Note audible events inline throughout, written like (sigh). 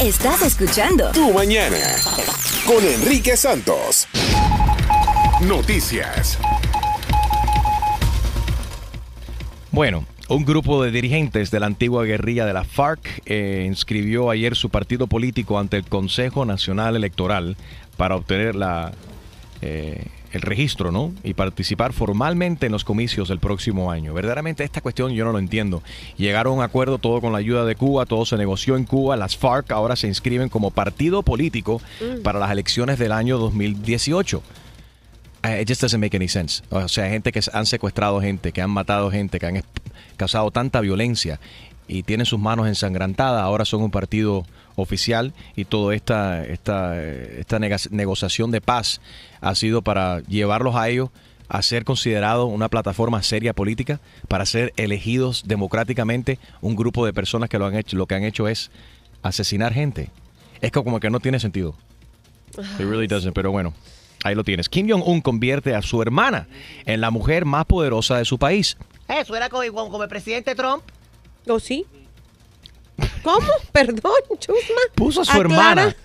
Estás escuchando Tu mañana con Enrique Santos. Noticias. Bueno, un grupo de dirigentes de la antigua guerrilla de la FARC eh, inscribió ayer su partido político ante el Consejo Nacional Electoral para obtener la, eh, el registro, ¿no? Y participar formalmente en los comicios del próximo año. Verdaderamente esta cuestión yo no lo entiendo. Llegaron a un acuerdo todo con la ayuda de Cuba, todo se negoció en Cuba. Las FARC ahora se inscriben como partido político para las elecciones del año 2018. Eh, It just doesn't make any sense. O sea, gente que han secuestrado gente, que han matado gente, que han causado tanta violencia y tienen sus manos ensangrantadas, ahora son un partido oficial y toda esta, esta, esta negociación de paz ha sido para llevarlos a ellos a ser considerados una plataforma seria política, para ser elegidos democráticamente un grupo de personas que lo han hecho, lo que han hecho es asesinar gente. Es que como que no tiene sentido. It really doesn't, pero bueno, ahí lo tienes. Kim Jong-un convierte a su hermana en la mujer más poderosa de su país. Eso era como, como- como el presidente Trump. ¿O sí? ¿Cómo? (laughs) Perdón, Chusma. Puso a su Aclara. hermana.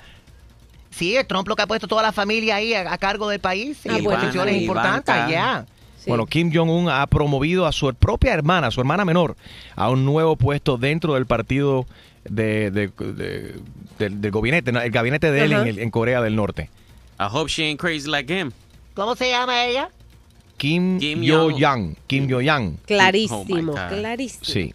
Sí, el Trump lo que ha puesto toda la familia ahí a, a cargo del país. Ah, y bueno, posiciones importantes, ya. Sí. Bueno, Kim Jong-un ha promovido a su propia hermana, su hermana menor, a un nuevo puesto dentro del partido de, de- de- del, del gabinete, el gabinete de él en, Corea del Norte. I hope she ain't crazy like him. ¿Cómo se llama ella? Kim, Kim Yo-yang. Kim Yo-yang. Clarísimo, Oh, clarísimo. Sí.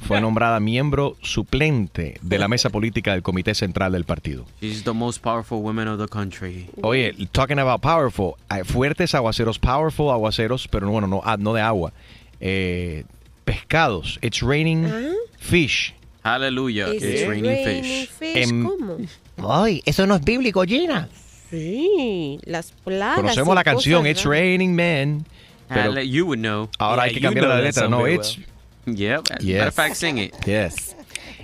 Fue nombrada miembro suplente de la mesa política del Comité Central del partido. She's the most powerful woman of the country. Oye, talking about powerful, hay fuertes aguaceros, powerful aguaceros, pero bueno, no, ah, no de agua. Eh, pescados, it's raining Ah. fish. Hallelujah. Is It's it raining raining fish. Em- ¿Cómo? Ay, eso no es bíblico, Gina. Sí, las plagas. Conocemos la canción cosas It's. Raining Men, pero you would know. ahora hay que cambiar la letra, no, it's Yeah. Matter Yes. of fact, sing it. yes.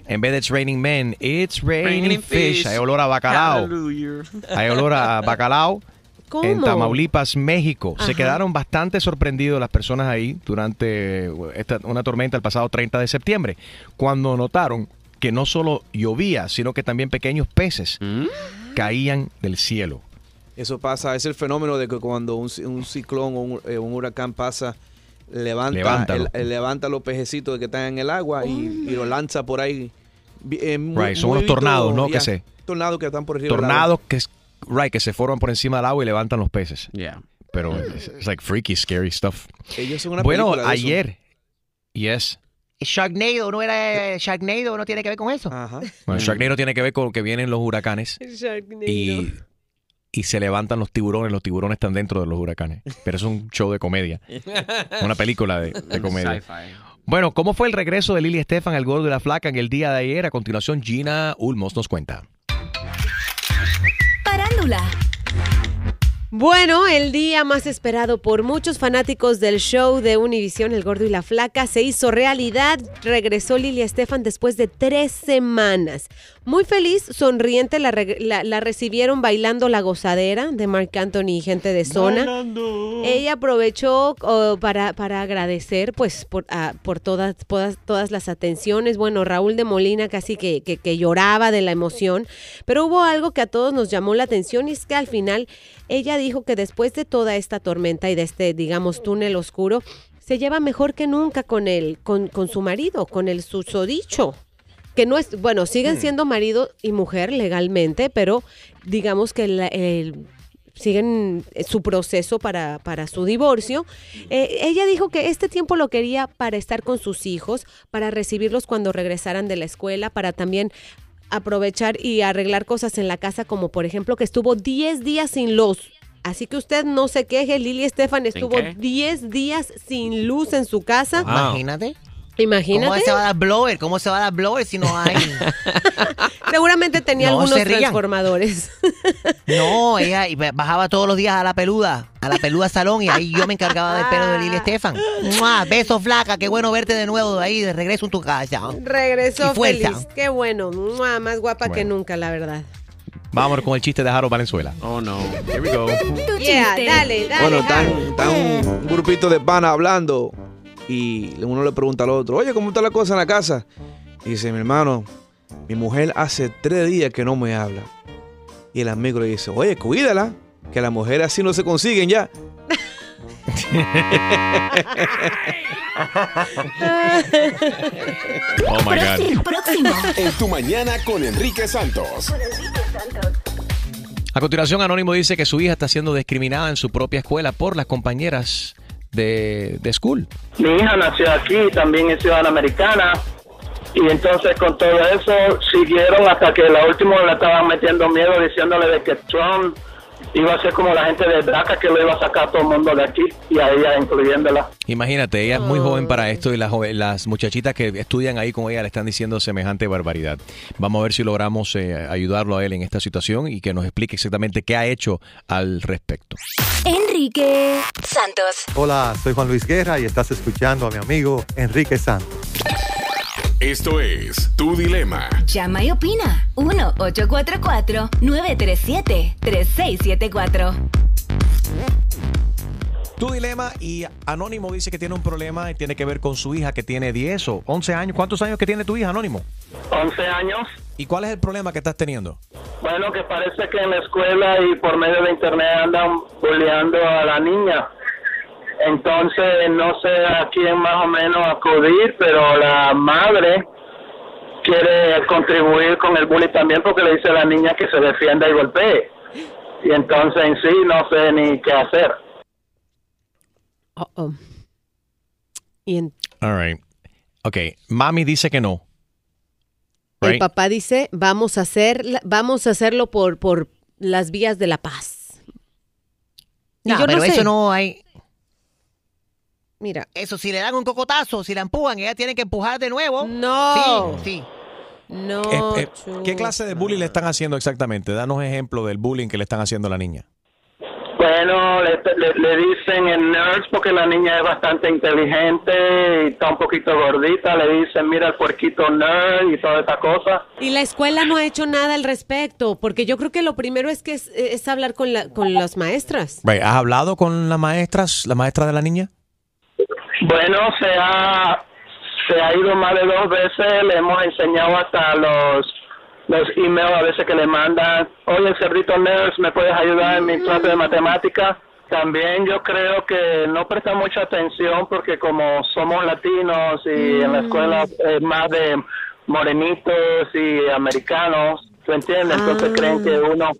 En vez de It's Raining Men, It's Raining, Raining fish. fish. Hay olor a bacalao. Hallelujah. Hay olor a bacalao. ¿Cómo? en Tamaulipas, México. Se Ajá. quedaron bastante sorprendidos las personas ahí durante esta, una tormenta el pasado 30 de septiembre, cuando notaron que no solo llovía, sino que también pequeños peces Mm? caían del cielo. Eso pasa, es el fenómeno de que cuando un, un ciclón o un, eh, un huracán pasa, levanta, Levántalo. el- el- levanta los pejecitos que están en el agua y, y los lanza por ahí. Eh, mu- Right, son unos movidito, tornados, ¿no? Que se- Tornados que están por arriba. Tornados que, es- right, que se forman por encima del agua y levantan los peces. Yeah. Pero es it's like freaky, scary stuff. Ellos son una Bueno, película de eso. ayer, yes. Sharknado, ¿no era Sharknado? ¿No tiene que ver con eso? Ajá. Bueno, Sharknado tiene que ver con que vienen los huracanes (laughs) Sharknado. y, y se levantan los tiburones. Los tiburones están dentro de los huracanes. Pero es un show de comedia. Una película de, de comedia. Sci-fi. Bueno, ¿cómo fue el regreso de Lili Estefan al gordo y la flaca en el día de ayer? A continuación, Gina Ulmos nos cuenta. Parándula. Bueno, el día más esperado por muchos fanáticos del show de Univisión, El Gordo y la Flaca, se hizo realidad. Regresó Lilia Estefan después de tres semanas. Muy feliz, sonriente, la, la- la recibieron bailando la gozadera de Marc Anthony y gente de zona. Ella aprovechó oh, para, para agradecer pues por, ah, por todas, todas, todas las atenciones. Bueno, Raúl de Molina casi que, que- que lloraba de la emoción, pero hubo algo que a todos nos llamó la atención y es que al final ella dijo que después de toda esta tormenta y de este, digamos, túnel oscuro, se lleva mejor que nunca con él, con, con su marido, con el susodicho. Que no es, bueno, siguen siendo marido y mujer legalmente, pero digamos que la- el- siguen su proceso para, para su divorcio. Eh, ella dijo que este tiempo lo quería para estar con sus hijos, para recibirlos cuando regresaran de la escuela, para también aprovechar y arreglar cosas en la casa, como por ejemplo que estuvo 10 días sin luz. Así que usted no se queje, Lili Estefan estuvo qué? 10 días sin luz en su casa. Imagínate. Imagínate. ¿Cómo se va a dar blower? ¿Cómo se va a dar blower si no hay? (laughs) Seguramente tenía No algunos transformadores. (laughs) no, ella bajaba todos los días a la peluda, a la peluda salón y ahí yo me encargaba del pelo de Lili Estefan. ¡Mua! Beso flaca, qué bueno verte de nuevo ahí, de regreso en tu casa. Fuerza. feliz. Qué bueno. Mua, Más guapa que nunca, la verdad. Vamos con el chiste de Harold Valenzuela. Oh no. Here we go. Yeah, dale, dale. Bueno, están, un, un grupito de panas hablando y uno le pregunta al otro, oye, ¿cómo está la cosa en la casa? Y dice, mi hermano, mi mujer hace tres días que no me habla. Y el amigo le dice, oye, cuídala, que las mujeres así no se consiguen ya. Oh my God. Próximo. En tu mañana con Enrique Santos. A continuación, Anónimo dice que su hija está siendo discriminada en su propia escuela por las compañeras de, de school. Mi hija nació aquí, también es ciudadana americana. Y entonces con todo eso siguieron hasta que la última le estaban metiendo miedo diciéndole de que Trump iba a ser como la gente de DACA que lo iba a sacar a todo el mundo de aquí y a ella incluyéndola. Imagínate, ella es muy joven para esto y las, las muchachitas que estudian ahí con ella le están diciendo semejante barbaridad. Vamos a ver si logramos eh, ayudarlo a él en esta situación y que nos explique exactamente qué ha hecho al respecto. Enrique Santos. Hola, soy Juan Luis Guerra y estás escuchando a mi amigo Enrique Santos. Esto es Tu Dilema. Llama y opina. 1-844-937-3674. Tu dilema y Anónimo dice que tiene un problema y tiene que ver con su hija que tiene 10 o 11 años. ¿Cuántos años que tiene tu hija, Anónimo? 11 años. ¿Y cuál es el problema que estás teniendo? Bueno, que parece que en la escuela y por medio de internet andan bulleando a la niña. Entonces, no sé a quién más o menos acudir, pero la madre quiere contribuir con el bullying también porque le dice a la niña que se defienda y golpee. Y entonces en sí no sé ni qué hacer. Oh, oh. Y en- All right. Ok, mami dice que no. el papá dice, vamos a hacer, vamos a hacerlo por, por las vías de la paz. Y No, yo pero no sé. eso no hay. Mira, Eso, si le dan un cocotazo, si la empujan, ella tiene que empujar de nuevo. no, Sí, sí. no. Eh, eh, ¿Qué clase de bullying le están haciendo exactamente? Danos ejemplo del bullying que le están haciendo a la niña. Bueno, le, le- le dicen el nurse porque la niña es bastante inteligente y está un poquito gordita. Le dicen, mira el puerquito nerd y toda esa cosa. Y la escuela no ha hecho nada al respecto, porque yo creo que lo primero es que es, es hablar con, la, con las maestras. ¿Has hablado con las maestras, la maestra de la niña? Bueno, se ha, se ha ido más de dos veces. Le hemos enseñado hasta los los emails a veces que le mandan. Oye, cerdito nurse, ¿me puedes ayudar en mi clase de matemática? También yo creo que no presta mucha atención porque como somos latinos y en la escuela es más de morenitos y americanos, ¿tú entiendes? Entonces Ah. creen que uno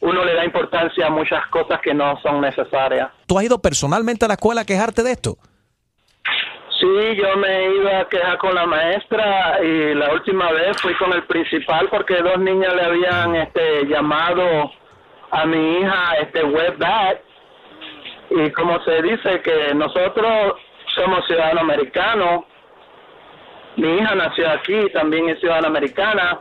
uno le da importancia a muchas cosas que no son necesarias. ¿Tú has ido personalmente a la escuela a quejarte de esto? Sí, yo me ido a quejar con la maestra y la última vez fui con el principal porque dos niñas le habían este, llamado a mi hija este webback y como se dice que nosotros somos ciudadanos americanos, mi hija nació aquí, también es ciudadana americana.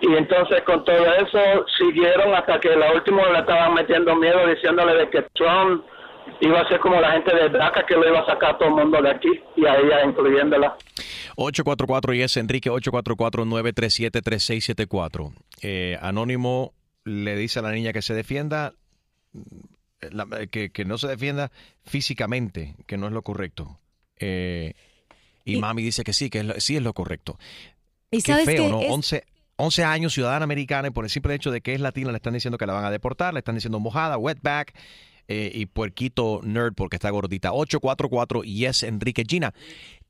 Y entonces con todo eso siguieron hasta que la última le estaban metiendo miedo diciéndole de que Trump iba a ser como la gente de DACA que lo iba a sacar a todo el mundo de aquí y a ella incluyéndola. 844 y es Enrique 844-937-3674. Eh, Anónimo le dice a la niña que se defienda, mm, la- que, que no se defienda físicamente, que no es lo correcto. Eh, y, Y- mami dice que sí, que es lo- sí es lo correcto. Y Qué sabes feo, que ¿no? es- 11, 11 años, ciudadana americana, y por el simple hecho de que es latina, le están diciendo que la van a deportar, le están diciendo mojada, wetback eh, y puerquito nerd porque está gordita. 844 y es Enrique Gina.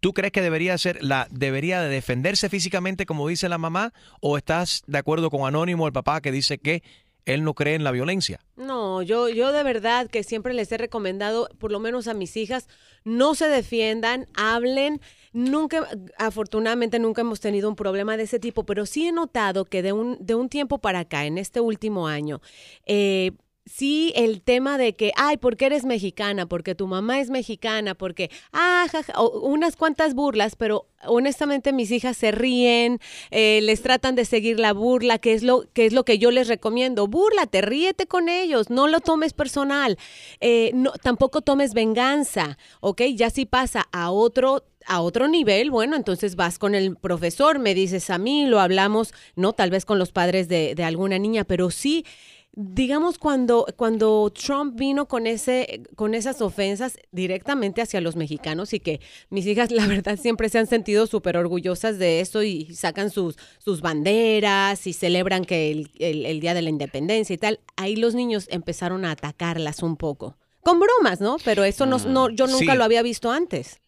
¿Tú crees que debería ser la debería de defenderse físicamente como dice la mamá o estás de acuerdo con Anónimo, el papá que dice que él no cree en la violencia? No, yo, yo de verdad que siempre les he recomendado, por lo menos a mis hijas, no se defiendan, hablen. Nunca, afortunadamente nunca hemos tenido un problema de ese tipo, pero sí he notado que de un, de un tiempo para acá, en este último año, eh, sí el tema de que, ay, porque eres mexicana, porque tu mamá es mexicana, porque, ah, jaja, o unas cuantas burlas, pero honestamente mis hijas se ríen, eh, les tratan de seguir la burla, que es lo que es lo que yo les recomiendo. Búrlate, ríete con ellos, no lo tomes personal, eh, no, tampoco tomes venganza, ¿ok? Ya si pasa a otro a otro nivel, bueno, entonces vas con el profesor, me dices a mí, lo hablamos, no tal vez con los padres de, de alguna niña, pero sí digamos cuando cuando Trump vino con ese con esas ofensas directamente hacia los mexicanos y que mis hijas la verdad siempre se han sentido súper orgullosas de eso y sacan sus sus banderas y celebran que el, el- el día de la independencia y tal ahí los niños empezaron a atacarlas un poco. Con bromas no pero eso no, no yo nunca Sí. lo había visto antes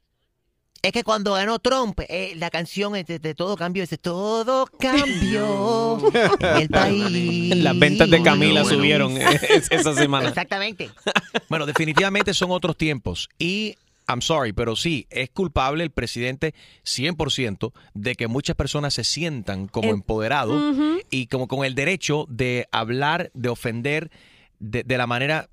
Es que cuando ganó Trump, eh, la canción es de, de Todo Cambió, dice Todo cambió en el (laughs) país. Las ventas de Camila subieron eh, esa semana. Exactamente. (laughs) Bueno, definitivamente son otros tiempos. Y, I'm sorry, pero sí, es culpable el presidente 100% de que muchas personas se sientan como empoderados y como con el derecho de hablar, de ofender de, de la manera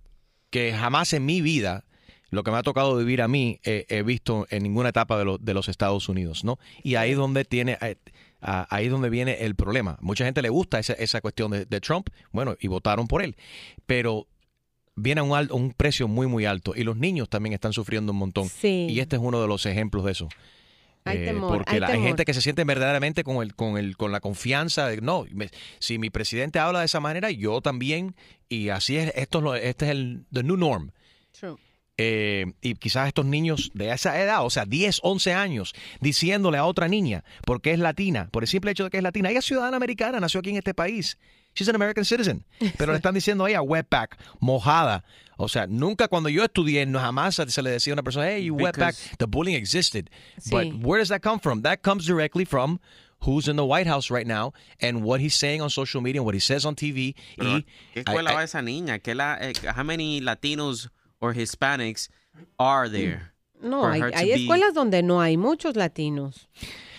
que jamás en mi vida, lo que me ha tocado vivir a mí, eh, he visto en ninguna etapa de, lo- de los Estados Unidos, ¿no? Y ahí es donde tiene... eh, ah, ahí es donde viene el problema. Mucha gente le gusta esa, esa cuestión de, de Trump, bueno, y votaron por él. Pero viene a un, al- un precio muy, muy alto. Y los niños también están sufriendo un montón. Sí. Y este es uno de los ejemplos de eso. Hay Eh, temor, porque hay la- hay gente que se siente verdaderamente con el, con el, con la confianza de no, me- si mi presidente habla de esa manera, yo también, y así es, esto es lo- este es el the new norm. True. Eh, y quizás estos niños de esa edad, o sea, 10, 11 años, diciéndole a otra niña, porque es latina, por el simple hecho de que es latina, ella es ciudadana americana, nació aquí en este país. She's an American citizen. Pero le están diciendo a ella wetback, mojada. O sea, nunca cuando yo estudié, no jamás se le decía a una persona, hey, you wetback. The bullying existed. Sí. But where does that come from? That comes directly from who's in the White House right now and what he's saying on social media and what he says on TV. Pero, y ¿Qué escuela I- I- va esa niña? ¿Qué la, eh, how many Latinos or Hispanics are there? no for hay, be- escuelas donde no hay muchos latinos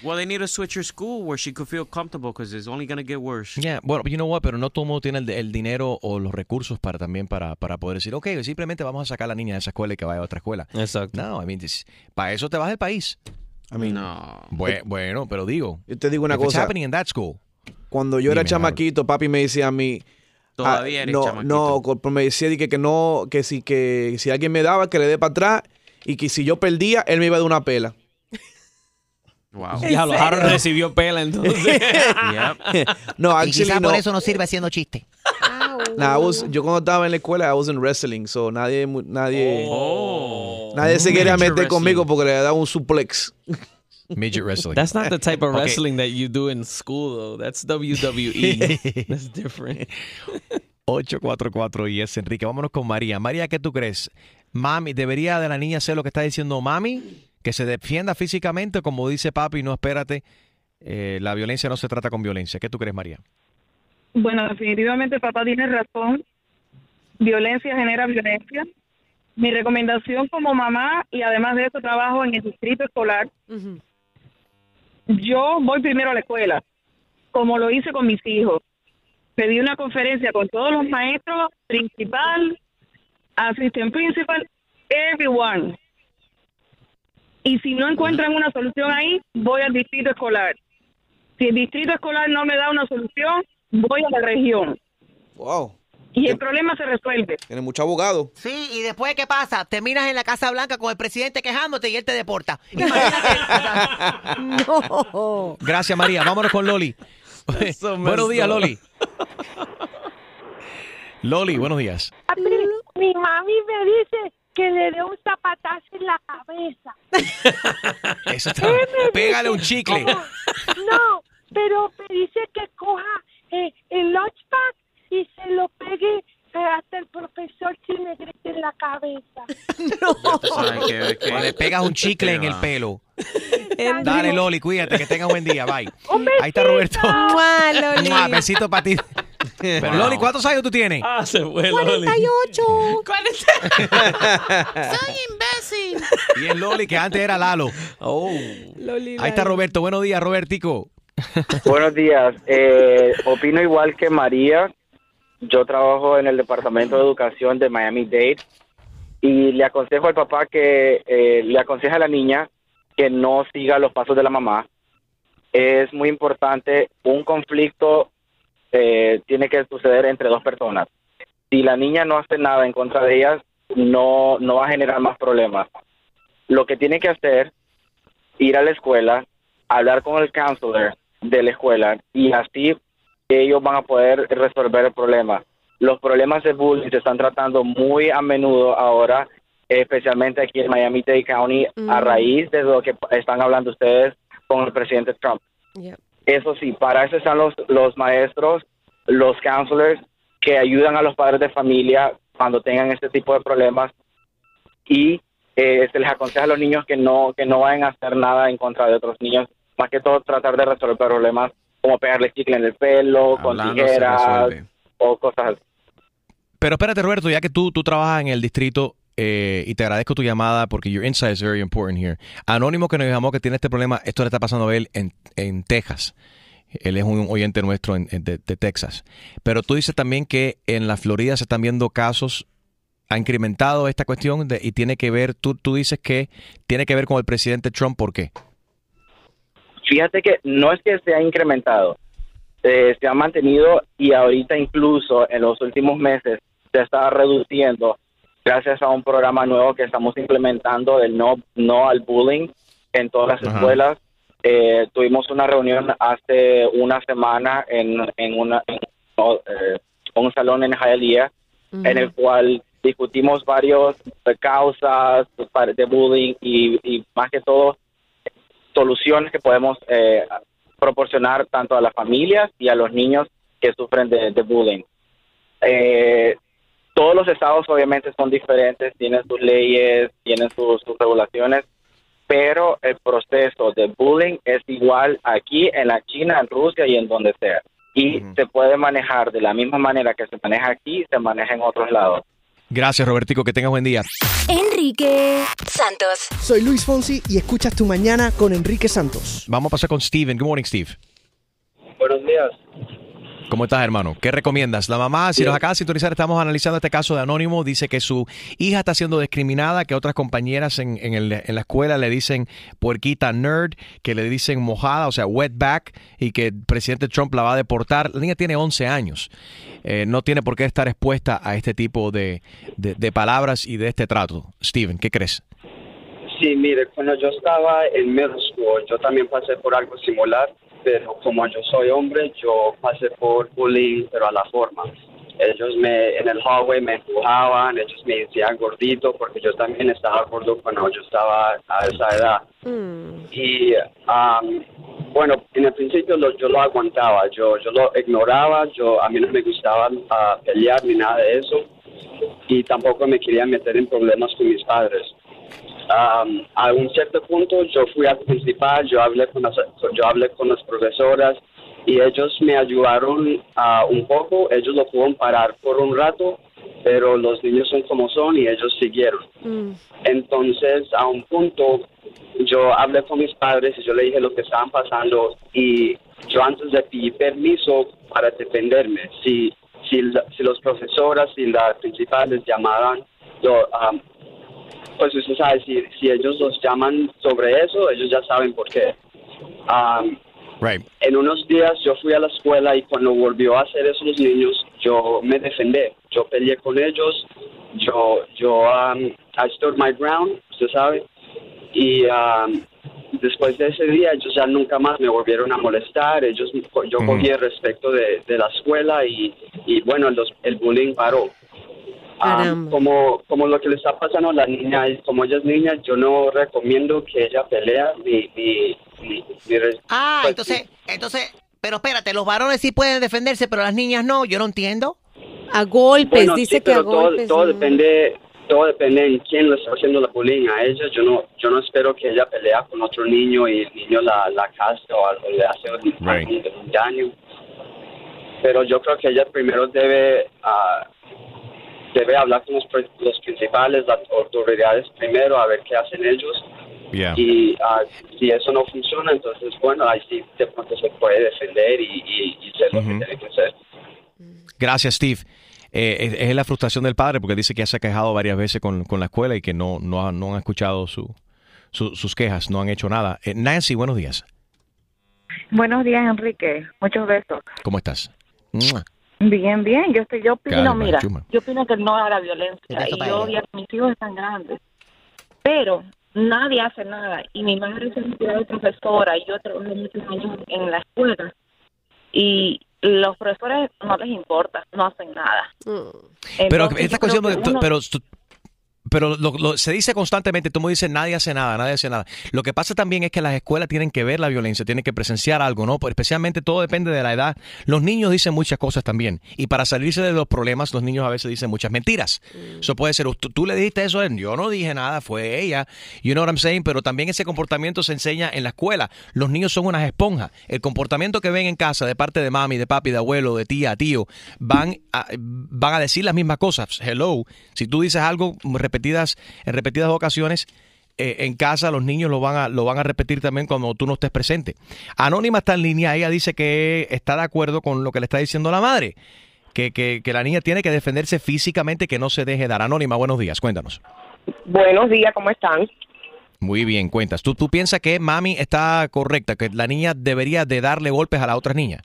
Well, they need to switch her school where she could feel comfortable because it's only going to get worse. Yeah, bueno, you know what, pero no todo el mundo tiene el, el dinero o los recursos para también para, para poder decir, ok, simplemente vamos a sacar a la niña de esa escuela y que vaya a otra escuela. Exacto. No, I mean, this- para eso te vas del país. I mean, no. Bue- bueno, pero digo. Yo te digo una cosa. happening in that school. Cuando yo era Dime, chamaquito, papi me decía a mí. Todavía ah, eres no, chamaquito. No, me decía de que, que no, que si, que si alguien me daba, que le dé para atrás. Y que si yo perdía, él me iba a dar una pela. Wow. Ya lo Harold recibió pela entonces. (laughs) no, Y actually quizás no. por eso no sirve haciendo chiste. (laughs) Nah, I was- yo cuando estaba en la escuela, I was in wrestling, so nadie, nadie, Oh. nadie se quería Major meter conmigo porque le daba un suplex. Midget wrestling. That's not the type of (laughs) Okay. wrestling that you do in school, though. That's WWE. (laughs) That's different. 844 y es Enrique. Vámonos con María. María, ¿qué tú crees? Mami, ¿debería de la niña hacer lo que está diciendo mami? Que se defienda físicamente, como dice papi, no espérate. eh, la violencia no se trata con violencia. ¿Qué tú crees, María? Bueno, definitivamente papá tiene razón. Violencia genera violencia. Mi recomendación como mamá, y además de eso trabajo en el distrito escolar, yo voy primero a la escuela, como lo hice con mis hijos. Pedí una conferencia con todos los maestros, principal, assistant principal, everyone. Y si no encuentran una solución ahí, voy al distrito escolar. Si el distrito escolar no me da una solución, voy a la región. Wow. Y el problema se resuelve. Tiene mucho abogado. Sí, y después, ¿qué pasa? Terminas en la Casa Blanca con el presidente quejándote y él te deporta. (laughs) no. Gracias, María. Vámonos con Loli. buenos días, Loli. Loli, buenos días. A mí, mi mami me dice que le dé un zapatazo en la cabeza. (laughs) Eso está- Pégale un chicle pero me dice que coja eh, el lunchpack y se lo pegue eh, hasta el profesor si me grita en la cabeza. O le pegas un chicle en el pelo. Dale, Loli, cuídate, que tengas buen día. Bye. Ahí está Roberto. (laughs) Mua, Loli. Mua, besito para ti. Pero, Loli, ¿cuántos años tú tienes? Ah, se fue, 48. (laughs) Soy imbécil. Y es Loli, que antes era Lalo. Oh. Loli, Ahí está Roberto. Buenos días, Robertico. Buenos días. Eh, opino igual que María. Yo trabajo en el Departamento de Educación de Miami-Dade y le aconsejo al papá que eh, le aconseja a la niña que no siga los pasos de la mamá. Es muy importante, un conflicto eh, tiene que suceder entre dos personas. Si la niña no hace nada en contra de ellas, no, no va a generar más problemas. Lo que tiene que hacer, ir a la escuela, hablar con el counselor de la escuela y así ellos van a poder resolver el problema. Los problemas de bullying se están tratando muy a menudo ahora, especialmente aquí en Miami-Dade County, a Mm. raíz de lo que están hablando ustedes con el presidente Trump. Yep. Eso sí, para eso están los, los maestros, los counselors que ayudan a los padres de familia cuando tengan este tipo de problemas y eh, se les aconseja a los niños que no que no vayan a hacer nada en contra de otros niños, más que todo tratar de resolver problemas como pegarle chicle en el pelo, con Hablando tijeras o cosas así. Pero espérate, Roberto, ya que tú, tú trabajas en el distrito eh, y te agradezco tu llamada porque your insight is very important here. Anónimo que nos llamó que tiene este problema, esto le está pasando a él en, en Texas. Él es un oyente nuestro de Texas. Pero tú dices también que en la Florida se están viendo casos, ha incrementado esta cuestión de- y tiene que ver, tú, tú dices que tiene que ver con el presidente Trump, ¿por qué? Fíjate que no es que se ha incrementado, eh, se ha mantenido y ahorita incluso en los últimos meses se está reduciendo gracias a un programa nuevo que estamos implementando del no, no al bullying en todas las Ajá. escuelas. Eh, tuvimos una reunión hace una semana en, en, una, en no, eh, un salón en Hialeah en el cual discutimos varios causas de bullying y, y más que todo soluciones que podemos eh, proporcionar tanto a las familias y a los niños que sufren de, de bullying. Eh, todos los estados obviamente son diferentes, tienen sus leyes, tienen sus, sus regulaciones, pero el proceso de bullying es igual aquí en la China, en Rusia y en donde sea. Y se puede manejar de la misma manera que se maneja aquí, se maneja en otros lados. Gracias, Robertico, que tengas buen día. Enrique Santos. Soy Luis Fonsi y escuchas Tu Mañana con Enrique Santos. Vamos a pasar con Steven. Good morning, Steve. Buenos días. ¿Cómo estás, hermano? ¿Qué recomiendas? La mamá, si nos acaba de sintonizar, estamos analizando este caso de Anónimo. Dice que su hija está siendo discriminada, que otras compañeras en, en el- en la escuela le dicen puerquita nerd, que le dicen mojada, o sea, wetback, y que el presidente Trump la va a deportar. La niña tiene 11 años. Eh, no tiene por qué estar expuesta a este tipo de, de- de palabras y de este trato. Steven, ¿qué crees? Sí, mire, cuando yo estaba en middle school, yo también pasé por algo similar, pero como yo soy hombre, yo pasé por bullying, pero a la forma. Ellos me, en el hallway me empujaban, ellos me decían gordito, porque yo también estaba gordo cuando yo estaba a esa edad. Y am, bueno, en el principio lo- yo lo aguantaba, yo, yo lo ignoraba, yo a mí no me gustaba ah, pelear ni nada de eso, y tampoco me quería meter en problemas con mis padres. Am, a un cierto punto yo fui al principal, yo hablé con las, yo hablé con las profesoras y ellos me ayudaron ah, un poco, ellos lo pudieron parar por un rato, pero los niños son como son y ellos siguieron. Entonces, a un punto, yo hablé con mis padres y yo le dije lo que estaban pasando y yo antes de pedir permiso para defenderme, si, si, la- si los profesoras y las principales llamaban, yo, am, pues usted sabe, si, si ellos los llaman sobre eso, ellos ya saben por qué. Am, Right. en unos días yo fui a la escuela y cuando volvió a hacer eso los niños, yo me defendí. Yo peleé con ellos, yo, yo, um, I stood my ground, usted sabe. Y um, después de ese día, ellos ya nunca más me volvieron a molestar. Ellos, yo cogí el respeto de, de la escuela y, y bueno, los- el bullying paró. Ah, Caramba. como, como lo que le está pasando a la niña, y como ella es niña, yo no recomiendo que ella pelea ni, ni, ni, ni Ah, pues, entonces, entonces, pero espérate, los varones sí pueden defenderse, pero las niñas no, yo no entiendo. A golpes, Bueno, dice sí, que a todo, golpes. todo no. depende todo depende en quién le está haciendo la bullying a ella. Yo no yo no espero que ella pelea con otro niño y el niño la, la o algo, le hace un, Right. un daño. Pero yo creo que ella primero debe ah, debe hablar con los, los principales, las autoridades primero, a ver qué hacen ellos. Yeah. Y ah, si eso no funciona, entonces, bueno, ahí sí de pronto se puede defender y, y, y hacer lo que tiene que hacer. Gracias, Steve. Eh, es, es la frustración del padre porque dice que ya se ha quejado varias veces con, con la escuela y que no, no, ha- no han escuchado su, su- sus quejas, no han hecho nada. Eh, Nancy, buenos días. Buenos días, Enrique. Muchos besos. ¿Cómo estás? Mua. Bien, bien. Yo estoy, yo opino, mira, chuma. yo opino que no a la violencia. Y yo a mis hijos están grandes. Pero nadie hace nada. Y mi madre se de profesora y yo trabajé muchos años en la escuela. Y los profesores no les importa, no hacen nada. Pero Entonces, esta cuestión, uno- pero tú- pero lo- lo- se dice constantemente, tú me dices, nadie hace nada, nadie hace nada. Lo que pasa también es que las escuelas tienen que ver la violencia, tienen que presenciar algo, ¿no? Especialmente todo depende de la edad. Los niños dicen muchas cosas también. Y para salirse de los problemas, los niños a veces dicen muchas mentiras. Eso puede ser, tú, tú le dijiste eso yo no dije nada, fue ella. You know what I'm saying? Pero también ese comportamiento se enseña en la escuela. Los niños son unas esponjas. El comportamiento que ven en casa de parte de mami, de papi, de abuelo, de tía, tío, van a, van a decir las mismas cosas. Hello. Si tú dices algo repetidas, en repetidas ocasiones, eh, en casa los niños lo van, a, lo van a repetir también cuando tú no estés presente. Anónima está en línea, ella dice que está de acuerdo con lo que le está diciendo la madre, que, que, que la niña tiene que defenderse físicamente, que no se deje dar. Anónima, buenos días, cuéntanos. Buenos días, ¿cómo están? Muy bien, cuentas. ¿Tú, ¿Tú piensas que mami está correcta, que la niña debería de darle golpes a la otra niña?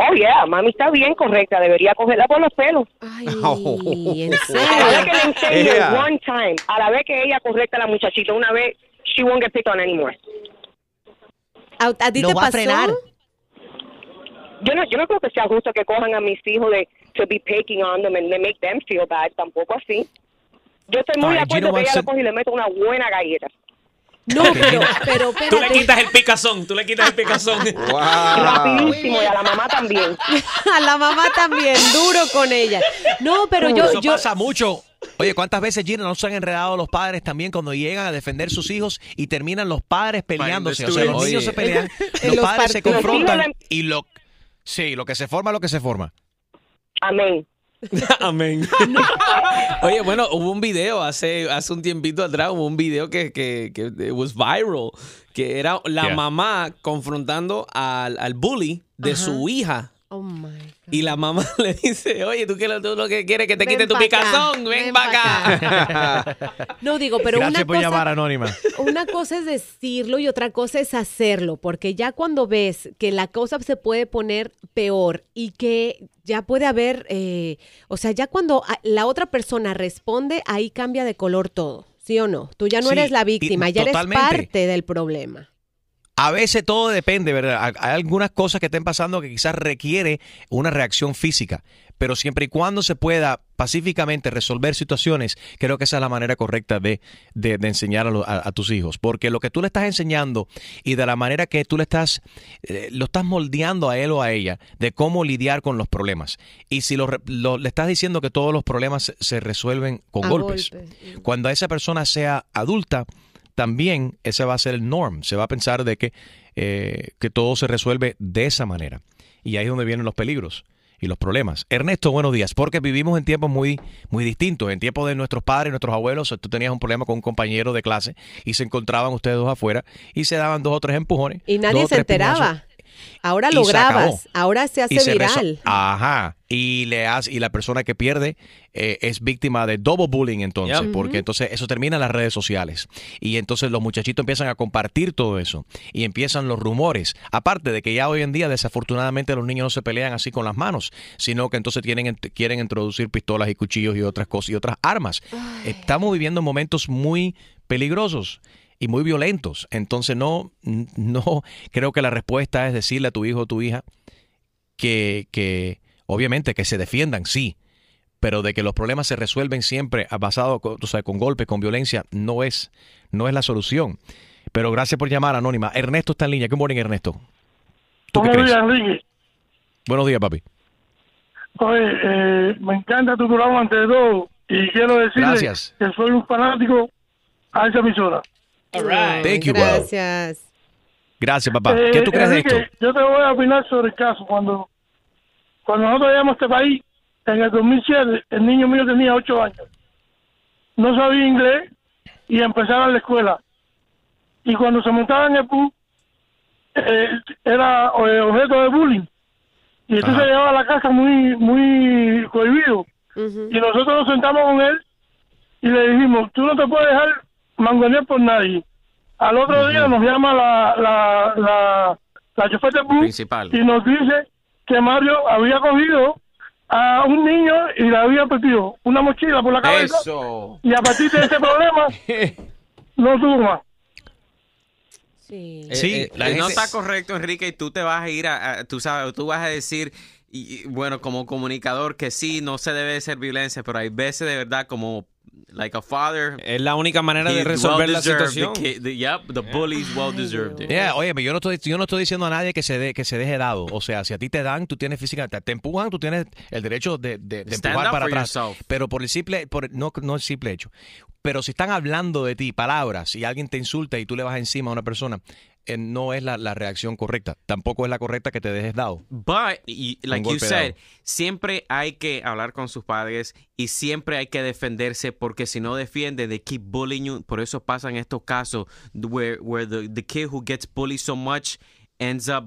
Oh, yeah, mami está bien correcta, debería cogerla por los pelos. Ay, (laughs) en A la vez que le enseño Ella. one time, a la vez que ella correcta a la muchachita una vez, she won't get picked on anymore. ¿A, a ti ¿Lo te va a frenar? Yo no, yo no creo que sea justo que cojan a mis hijos de to be picking on them and they make them feel bad, tampoco así. Yo estoy muy de acuerdo que ella lo coge y le mete una buena galleta. No, pero, pero Tú le quitas el picazón, tú le quitas el picazón. (laughs) Rapidísimo, y a la mamá también. (laughs) a la mamá también, duro con ella. No, pero yo, Eso yo pasa mucho. Oye, ¿cuántas veces, Gina, no se han enredado los padres también cuando llegan a defender sus hijos y terminan los padres peleándose? O sea, los niños se pelean, (laughs) los los padres se confrontan y lo... Sí, lo que se forma, lo que se forma. Amén. (laughs) Amén. (laughs) Oye, bueno, hubo un video hace, hace un tiempito atrás, hubo un video que, que, que it was viral, que era la Yeah. mamá confrontando al, al bully de su hija. Oh my. Y la mamá (laughs) le dice, oye, ¿tú, qué, lo- tú lo que quieres que te Ven quite tu picazón? Ven, ven para pa' acá. No digo, pero Gracias una por cosa, llamar, Anónima. (laughs) una cosa es decirlo y otra cosa es hacerlo, porque ya cuando ves que la cosa se puede poner peor y que ya puede haber, eh, o sea, ya cuando la otra persona responde, ahí cambia de color todo, ¿sí o no? Tú ya no Sí, eres la y- víctima, ya eres parte del problema. A veces todo depende, ¿verdad? Hay- algunas cosas que estén pasando que quizás requiere una reacción física, pero siempre y cuando se pueda pacíficamente resolver situaciones, creo que esa es la manera correcta de, de- de enseñar a, lo- a- a tus hijos, porque lo que tú le estás enseñando y de la manera que tú le estás, eh, lo estás moldeando a él o a ella de cómo lidiar con los problemas. Y si lo lo- le estás diciendo que todos los problemas se, resuelven con golpes, golpes. cuando esa persona sea adulta, también ese va a ser el norm. Se va a pensar de que, eh, que todo se resuelve de esa manera. Y ahí es donde vienen los peligros y los problemas. Ernesto, buenos días, porque vivimos en tiempos muy, muy distintos. En tiempos de nuestros padres, nuestros abuelos, tú tenías un problema con un compañero de clase y se encontraban ustedes dos afuera y se daban dos o tres empujones. Y nadie se puñazos, enteraba. Ahora lo grabas, acabó. ahora se hace y se reso- viral. Ajá. Y le hace, y la persona que pierde eh, es víctima de double bullying entonces, Yep. porque entonces eso termina en las redes sociales. Y entonces los muchachitos empiezan a compartir todo eso. Y empiezan los rumores. Aparte de que ya hoy en día, desafortunadamente, los niños no se pelean así con las manos, sino que entonces tienen, quieren introducir pistolas y cuchillos y otras cosas y otras armas. Estamos viviendo momentos muy peligrosos y muy violentos. Entonces no, no (laughs) creo que la respuesta es decirle a tu hijo o tu hija que, que obviamente que se defiendan, sí, pero de que los problemas se resuelven siempre basado con, o sea, con golpes, con violencia, no es, no es la solución. Pero gracias por llamar, Anónima. Ernesto está en línea. Good morning, Ernesto. ¿Tú qué Buenos días, Enrique. Buenos días, papi. Oye, eh, me encanta tu programa ante todo y quiero decirle Gracias. que soy un fanático a esa emisora. Thank you, bro. Gracias. Gracias, papá. Eh, ¿Qué tú crees de esto? Yo te voy a opinar sobre el caso. Cuando, cuando nosotros llegamos a este país, en el 2007, el niño mío tenía 8 años. No sabía inglés y empezaba la escuela. Y cuando se montaba en el bus, eh, era eh, objeto de bullying. Y entonces Ajá. llegaba a la casa muy, muy cohibido. Y nosotros nos sentamos con él y le dijimos, tú no te puedes dejar mangonear por nadie. Al otro día nos llama la, la, la, la chofer del bus Principal. y nos dice que Mario había cogido a un niño y le había metido una mochila por la cabeza. Eso. Y a partir de ese problema, (laughs) no tuvo más. Sí. Sí, Eh, la no gente- está correcto, Enrique, y tú te vas a ir a, a- tú sabes, tú vas a decir, y, y, bueno, como comunicador, que sí, no se debe ser violencia, pero hay veces de verdad como, like a father. Es la única manera de resolver la well-deserved. situación. The, kid- the- yep, the bully's well deserved. it. Yeah, oye, yo no estoy, yo no estoy diciendo a nadie que se de- que se deje dado. O sea, si a ti te dan, tú tienes física, te, empujan, tú tienes el derecho de, de- de empujar para atrás. yourself. Pero por el simple, por no, no el simple hecho. Pero si están hablando de ti palabras y alguien te insulta y tú le vas encima a una persona, no es la, la reacción correcta. Tampoco es la correcta que te dejes dado. But, y- like you said, dado. siempre hay que hablar con sus padres y siempre hay que defenderse porque si no defiende, they keep bullying you. Por eso pasan estos casos where, where the, the kid who gets bullied so much ends up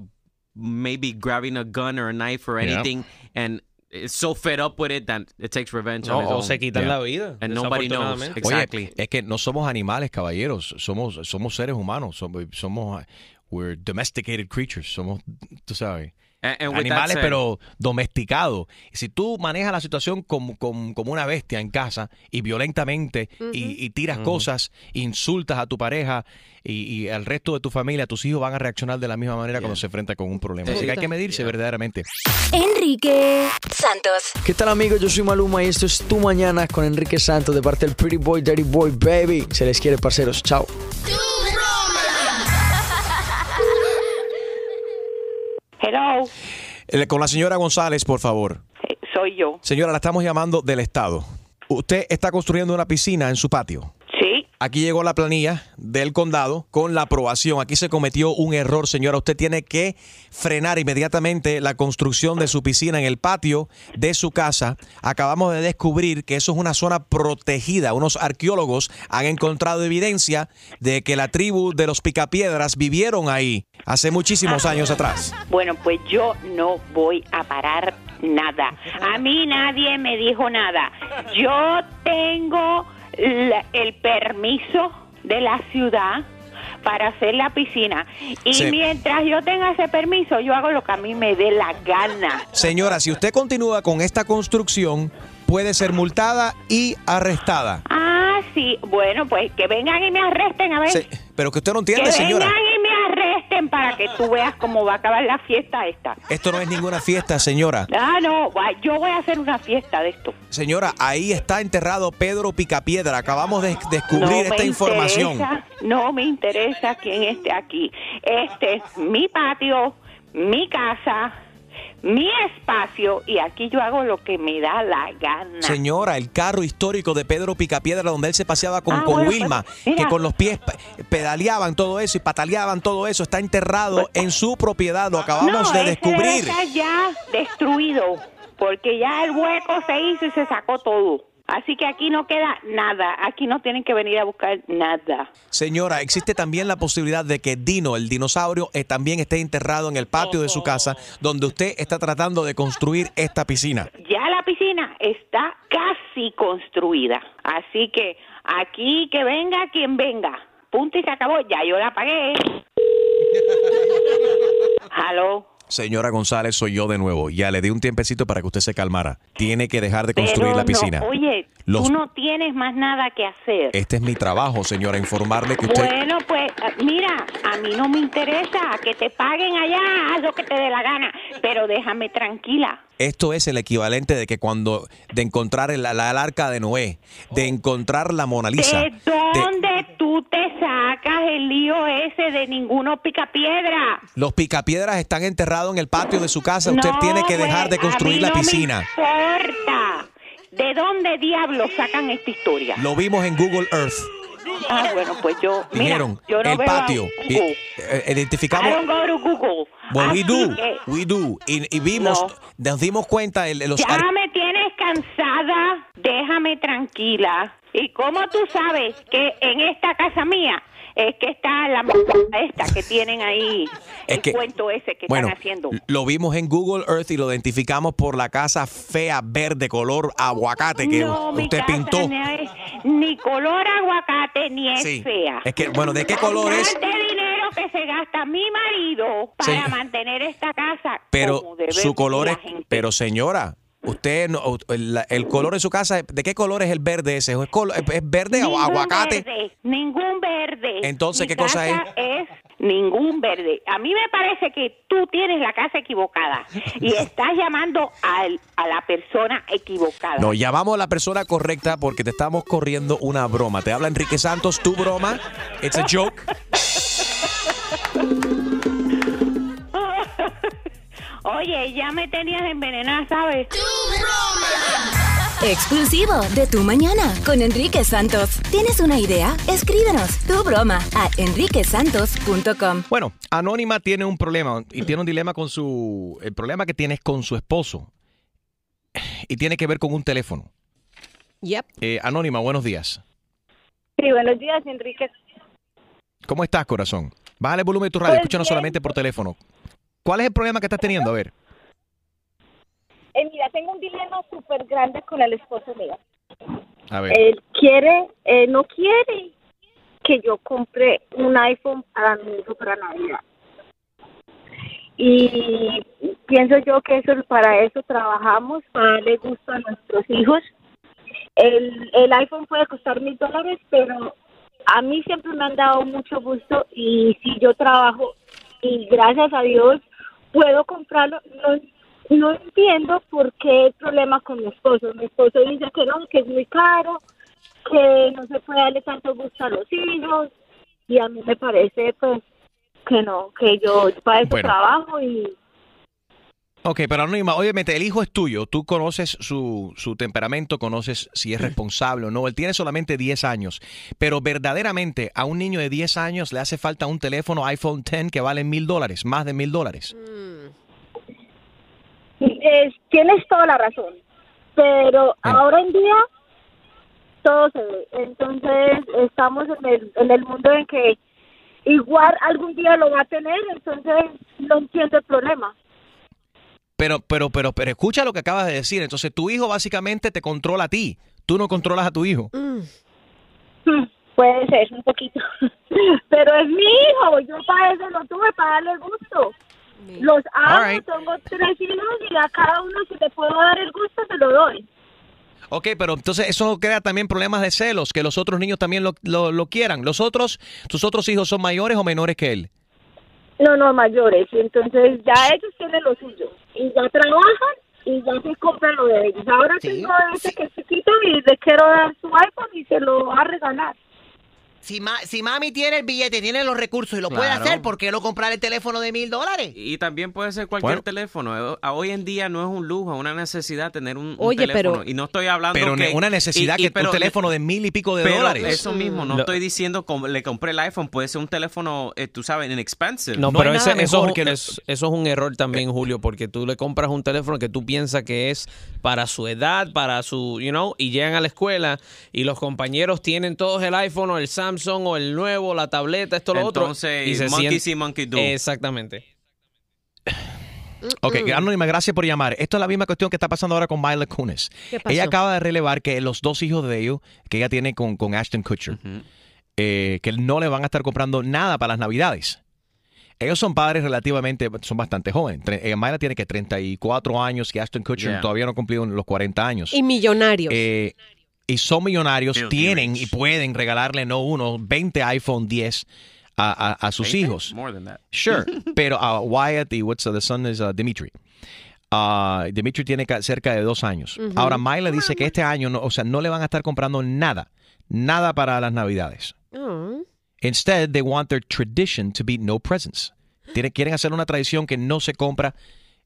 maybe grabbing a gun or a knife or Yeah. anything and is so fed up with it that it takes revenge No, on his o own. se quitan Yeah. la vida. And nobody knows. desafortunadamente. Exactly. Oye, es que no somos animales, caballeros. Somos, somos seres humanos. Somos, somos we're domesticated creatures. Somos, tú sabes. And- and with that Animales, said- pero domesticados. Y Si tú manejas la situación como, como, como una bestia en casa y violentamente y, y tiras cosas, insultas a tu pareja y, y al resto de tu familia, tus hijos van a reaccionar de la misma manera cuando se enfrentan con un problema. Así que hay que medirse verdaderamente. Enrique Santos. ¿Qué tal amigos? Yo soy Maluma y esto es Tu Mañana con Enrique Santos de parte del Pretty Boy, Dirty Boy, Baby. Se les quiere, parceros. Chao. Hello, Eh, Con la señora González, por favor. soy yo. Señora, la estamos llamando del Estado. Usted está construyendo una piscina en su patio. Aquí llegó la planilla del condado con la aprobación. Aquí se cometió un error, señora. Usted tiene que frenar inmediatamente la construcción de su piscina en el patio de su casa. Acabamos de descubrir que eso es una zona protegida. Unos arqueólogos han encontrado evidencia de que la tribu de los picapiedras vivieron ahí hace muchísimos años atrás. Bueno, pues yo no voy a parar nada. A mí nadie me dijo nada. Yo tengo la- el permiso de la ciudad para hacer la piscina. Y Sí. mientras yo tenga ese permiso, yo hago lo que a mí me dé la gana. Señora, si usted continúa con esta construcción, puede ser multada y arrestada. Ah, sí. Bueno, pues que vengan y me arresten, a ver. Pero que usted no que entiende, señora. vengan y para que tú veas cómo va a acabar la fiesta esta. Esto no es ninguna fiesta, señora. Ah, no, yo voy a hacer una fiesta de esto. Señora, ahí está enterrado Pedro Picapiedra. Acabamos de descubrir no esta me información. interesa, no me interesa quién esté aquí. Este es mi patio, mi casa, mi espacio y aquí yo hago lo que me da la gana. Señora, el carro histórico de Pedro Picapiedra donde él se paseaba con, Ah, con bueno, pues, Wilma, mira. que con los pies pe- pedaleaban todo eso y pataleaban todo eso, está enterrado en su propiedad. Lo acabamos Pues, no, de descubrir. estar ya destruido porque ya el hueco se hizo y se sacó todo. Así que aquí no queda nada. Aquí no tienen que venir a buscar nada. Señora, existe también la posibilidad de que Dino, el dinosaurio, eh, también esté enterrado en el patio de su casa donde usted está tratando de construir esta piscina. Ya la piscina está casi construida. Así que aquí que venga quien venga. Punto y se acabó. Ya yo la pagué. (laughs) Aló. Señora González, soy yo de nuevo. Ya le di un tiempecito para que usted se calmara. Tiene que dejar de construir Pero la piscina. No, oye, Los- tú no tienes más nada que hacer. Este es mi trabajo, señora, informarle que usted... Bueno, pues eh, mira, a mí no me interesa que te paguen allá, haz lo que te dé la gana, pero déjame tranquila. Esto es el equivalente de que cuando... De encontrar el, la, el arca de Noé, de encontrar la Mona Lisa. ¿De dónde tú te sacas el lío ese de ninguno picapiedra? Los picapiedras están enterrados en el patio de su casa. Usted No, tiene que dejar de pues, a construir mí la no me piscina. importa. ¿De dónde diablos sacan esta historia? Lo vimos en Google Earth. Ah, bueno, pues yo, mira, Dijeron, yo no el veo patio. Eh, I identificamos... don't go to Google. Well, we do, que we do. Y, y vimos, nos dimos cuenta, el, los ya me tienes cansada, déjame tranquila. ¿Y cómo tú sabes que en esta casa mía es que está la esta que tienen ahí, Es el que- cuento ese que bueno, están haciendo? lo vimos en Google Earth y lo identificamos por la casa fea verde color aguacate que no, mi usted casa pintó. ni es ni color aguacate ni es Sí. fea. Es que, bueno, ¿de qué color es? Dinero que se gasta mi marido para Sí. mantener esta casa Pero como debe su color es, pero señora, usted, no, el, el color de su casa, ¿de qué color es el verde ese? ¿Es, colo- es verde o aguacate? verde, ningún verde. Entonces, Mi ¿qué cosa casa es ningún verde. A mí me parece que tú tienes la casa equivocada y (laughs) estás llamando al- a la persona equivocada. No, llamamos a la persona correcta porque te estamos corriendo una broma. Te habla Enrique Santos, tu broma. It's a joke. (laughs) Oye, ya me tenías envenenada, ¿sabes? Exclusivo de Tu Mañana con Enrique Santos. ¿Tienes una idea? Escríbenos tu broma a enriquesantos.com. Bueno, Anónima tiene un problema y tiene un dilema con su... El problema que tiene es con su esposo. Y tiene que ver con un teléfono. Yep. Eh, Anónima, buenos días. Sí, buenos días, Enrique. ¿Cómo estás, corazón? Bájale el volumen de tu radio, Pues escúchanos bien. solamente por teléfono. ¿Cuál es el problema que estás teniendo? A ver. Eh, mira, tengo un dilema súper grande con el esposo mío. A ver. Él quiere, eh, no quiere que yo compre un iPhone para mi hijo para Navidad. Y pienso yo que eso para eso trabajamos, para darle gusto a nuestros hijos. El, el iPhone puede costar mil dólares, pero a mí siempre me han dado mucho gusto y si yo trabajo y gracias a Dios puedo comprarlo, no, no entiendo por qué el problema con mi esposo. Mi esposo dice que no, que es muy caro, que no se puede darle tanto gusto a los hijos y a mí me parece pues que no, que yo para eso Bueno. trabajo y Ok, pero Anónima, obviamente el hijo es tuyo. Tú conoces su, su temperamento, conoces si es responsable o no. Él tiene solamente 10 años. Pero verdaderamente a un niño de 10 años le hace falta un teléfono iPhone 10 que vale mil dólares, más de mil dólares. Es- tienes toda la razón, pero ahora en día todo se ve. Entonces estamos en el, en el mundo en que igual algún día lo va a tener, entonces no entiendo el problema. Pero, pero, pero, pero escucha lo que acabas de decir. Entonces tu hijo básicamente te controla a ti. Tú no controlas a tu hijo. Hmm, Puede ser un poquito, (laughs) pero es mi hijo, yo para eso lo tuve, para darle gusto. Los amo, right. tengo tres hijos y a cada uno si le puedo dar el gusto se lo doy. Ok, pero entonces eso crea también problemas de celos, que los otros niños también lo, lo, lo quieran. ¿Los otros, tus otros hijos son mayores o menores que él? No, no, mayores. Y entonces ya ellos tienen lo suyo. Y ya trabajan y ya se compran lo de ellos. Ahora tengo ese que es chiquito y le quiero dar su iPhone y se lo va a regalar. Si, ma- si mami tiene el billete, tiene los recursos y lo puede hacer, ¿por qué no comprar el teléfono de mil dólares? Y también puede ser cualquier Bueno. teléfono. Eh, a- Hoy en día no es un lujo, es una necesidad tener un, un Oye, teléfono. pero- y no estoy hablando Pero que... una necesidad y- y- que un teléfono de mil y pico de pero dólares. Eso mismo, no Lo- estoy diciendo como le compré el iPhone, puede ser un teléfono, eh, tú sabes, inexpensive. No, pero ese- eso, es un- es- eso es un error también, Julio, porque tú le compras un teléfono que tú piensas que es para su edad, para su, you know, y llegan a la escuela y los compañeros tienen todos el iPhone o el Samsung o el nuevo, la tableta, esto, lo otro. Entonces, monkey see, monkey do. Exactamente. Ok, Anónima, gracias por llamar. Esto es la misma cuestión que está pasando ahora con Myla Kunis. ¿Qué pasó? Ella acaba de relevar que los dos hijos de ellos, que ella tiene con, con Ashton Kutcher, eh, que no le van a estar comprando nada para las navidades. Ellos son padres relativamente, son bastante jóvenes. Eh, Myla tiene que 34 años y Ashton Kutcher Yeah. todavía no ha cumplido los 40 años. Y millonarios. Eh, y son millonarios, Filthy tienen y pueden regalarle no uno, 20 iPhone 10 a, a- a sus 20? hijos. More than that. Sure, (laughs) pero a Wyatt y what's the, the son is uh, Dimitri. Uh, Dimitri tiene ca- cerca de dos años. Ujú. Ahora Myla dice que este año, no, o sea, no le van a estar comprando nada, nada para las navidades. Oh. Instead, they want their tradition to be no presents. Tiene- quieren hacer una tradición que no se compra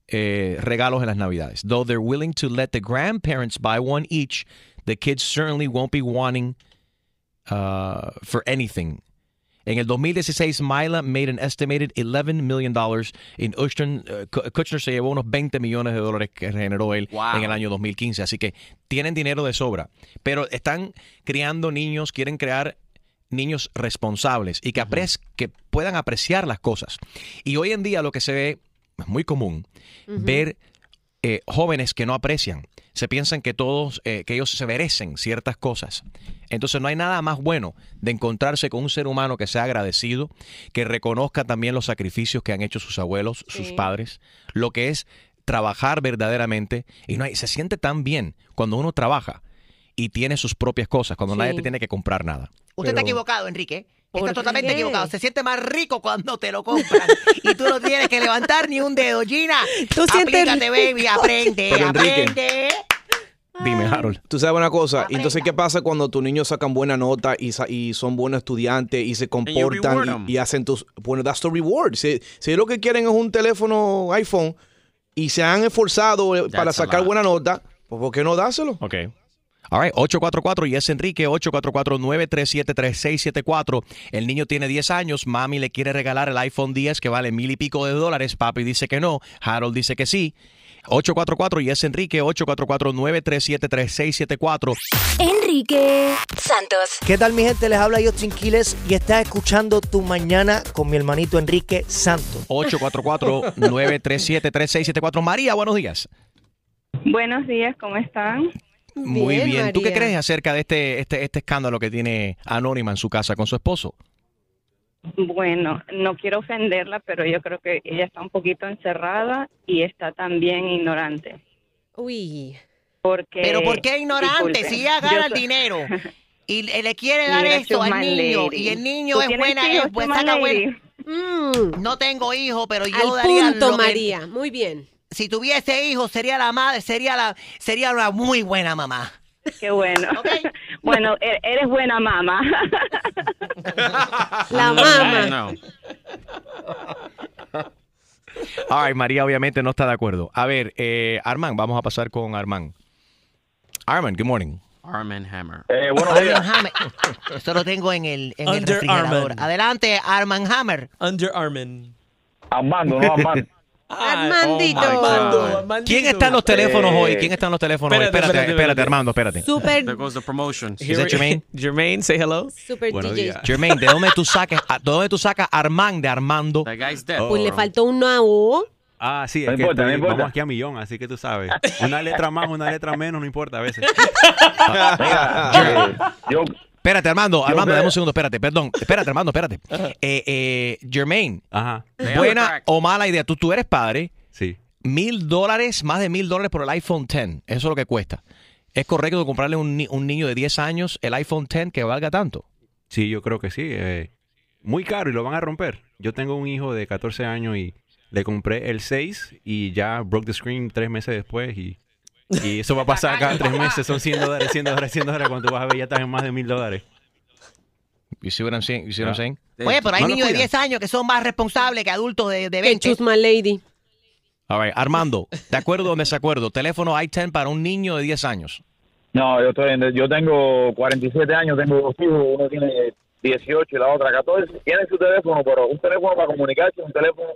eh, regalos en las navidades. Though they're willing to let the grandparents buy one each, the kids certainly won't be wanting uh, for anything. En el 2016, Myla made an estimated $11 million in Kushner, uh, Ku- Kushner se llevó unos 20 millones de dólares que generó él Wow. en el año 2015. Así que tienen dinero de sobra. Pero están criando niños, quieren crear niños responsables y que, apres- que puedan apreciar las cosas. Y hoy en día lo que se ve, es muy común, ver eh, jóvenes que no aprecian. Se piensan que todos, eh, que ellos se merecen ciertas cosas. Entonces no hay nada más bueno de encontrarse con un ser humano que sea agradecido, que reconozca también los sacrificios que han hecho sus abuelos, sus padres, lo que es trabajar verdaderamente. Y no hay- se siente tan bien cuando uno trabaja y tiene sus propias cosas, cuando nadie te tiene que comprar nada. Usted está equivocado, Enrique. Está totalmente qué? equivocado. Se siente más rico cuando te lo compran. y tú no tienes que levantar ni un dedo. Gina, Tú sientes- aplícate, baby. Aprende, Pero, Enrique. aprende. Dime, Harold. Tú sabes una cosa, entonces ¿qué pasa cuando tus niños sacan buena nota y, sa- y son buenos estudiantes y se comportan 'em. y, y hacen tus... Bueno, that's the reward. Si, si lo que quieren es un teléfono iPhone y se han esforzado eh, para sacar buena nota, pues ¿por qué no dárselo? Ok. All right, 844 y es Enrique, 844-937-3674. El niño tiene 10 años, mami le quiere regalar el iPhone 10 que vale mil y pico de dólares, papi dice que no, Harold dice que sí. 844 y es Enrique, 844-937-3674. Enrique Santos. ¿Qué tal mi gente? Les habla Justin Quiles y estás escuchando Tu Mañana con mi hermanito Enrique Santos. 844-937-3674. María, buenos días. Buenos días, ¿cómo están? Muy bien. ¿Tú qué crees acerca de este, este, este escándalo que tiene Anónima en su casa con su esposo? Bueno, no quiero ofenderla, pero yo creo que ella está un poquito encerrada y está también ignorante. Uy. Porque, Pero ¿por qué ignorante? disculpe, si ella gana el soy- dinero (laughs) y le quiere dar Mira, esto al niño Lady. y el niño ¿Tú es buena, es, pues, Chusma saca Lady? buen- No tengo hijo, pero yo Al daría punto, lo que- María. Muy bien. Si tuviese hijos sería la madre, sería la sería una muy buena mamá. Qué bueno. (laughs) bueno, e- eres buena mamá. (laughs) La mamá. All right, María obviamente no está de acuerdo. A ver, eh, Armand, vamos a pasar con Armand. Armand, good morning. Armen Hammer. Eh, Armand Hammer. Esto lo tengo en el, en el Under refrigerador. Adelante, Armand Hammer. Under Armin. Armando, no Armando. Armandito. ¿Quién está en los teléfonos Eh, hoy? ¿Quién está en los teléfonos hoy? espérate, Espérate, espérate, espérate, espérate. Armando, espérate. Super, There goes the promotion. Is that Jermaine? (laughs) Jermaine, say hello. super Buenos DJ. días. Jermaine, ¿de dónde tú sacas, de dónde tú sacas Armand de Armando? That guy's dead. Pues le faltó una O. Ah, sí, No es que importa, estoy- vamos aquí a millón, así que tú sabes. Una letra más, una letra menos, no importa a veces. (laughs) yo, Espérate, Armando, Yo Armando, dame un segundo, espérate, perdón. Espérate, Armando, espérate. (laughs) Eh, eh, Jermaine, Ajá. buena o mala idea. Tú, tú eres padre. Sí. Mil dólares, más de mil dólares por el iPhone 10. Eso es lo que cuesta. ¿Es correcto comprarle a un, ni- un niño de 10 años el iPhone 10 que valga tanto? Sí, yo creo que sí. eh, muy caro y lo van a romper. Yo tengo un hijo de 14 años y le compré el 6 y ya broke the screen tres meses después y, y eso va a pasar cada tres meses. Son 100 dólares, 100 dólares, 100 dólares. Cuando tú vas a ver ya estás en más de mil dólares. You see what I'm saying? You see what I'm saying? Oye, pero hay No lo niños de cuidan. 10 años que son más responsables que adultos de, de Que 20. Chusma Lady. All right, Armando, ¿de acuerdo o desacuerdo? Teléfono i10 para un niño de 10 años. No, yo, estoy en- yo tengo 47 años, tengo dos hijos, uno tiene 18 y la otra 14. Tienen su teléfono, pero un teléfono para comunicarse, un teléfono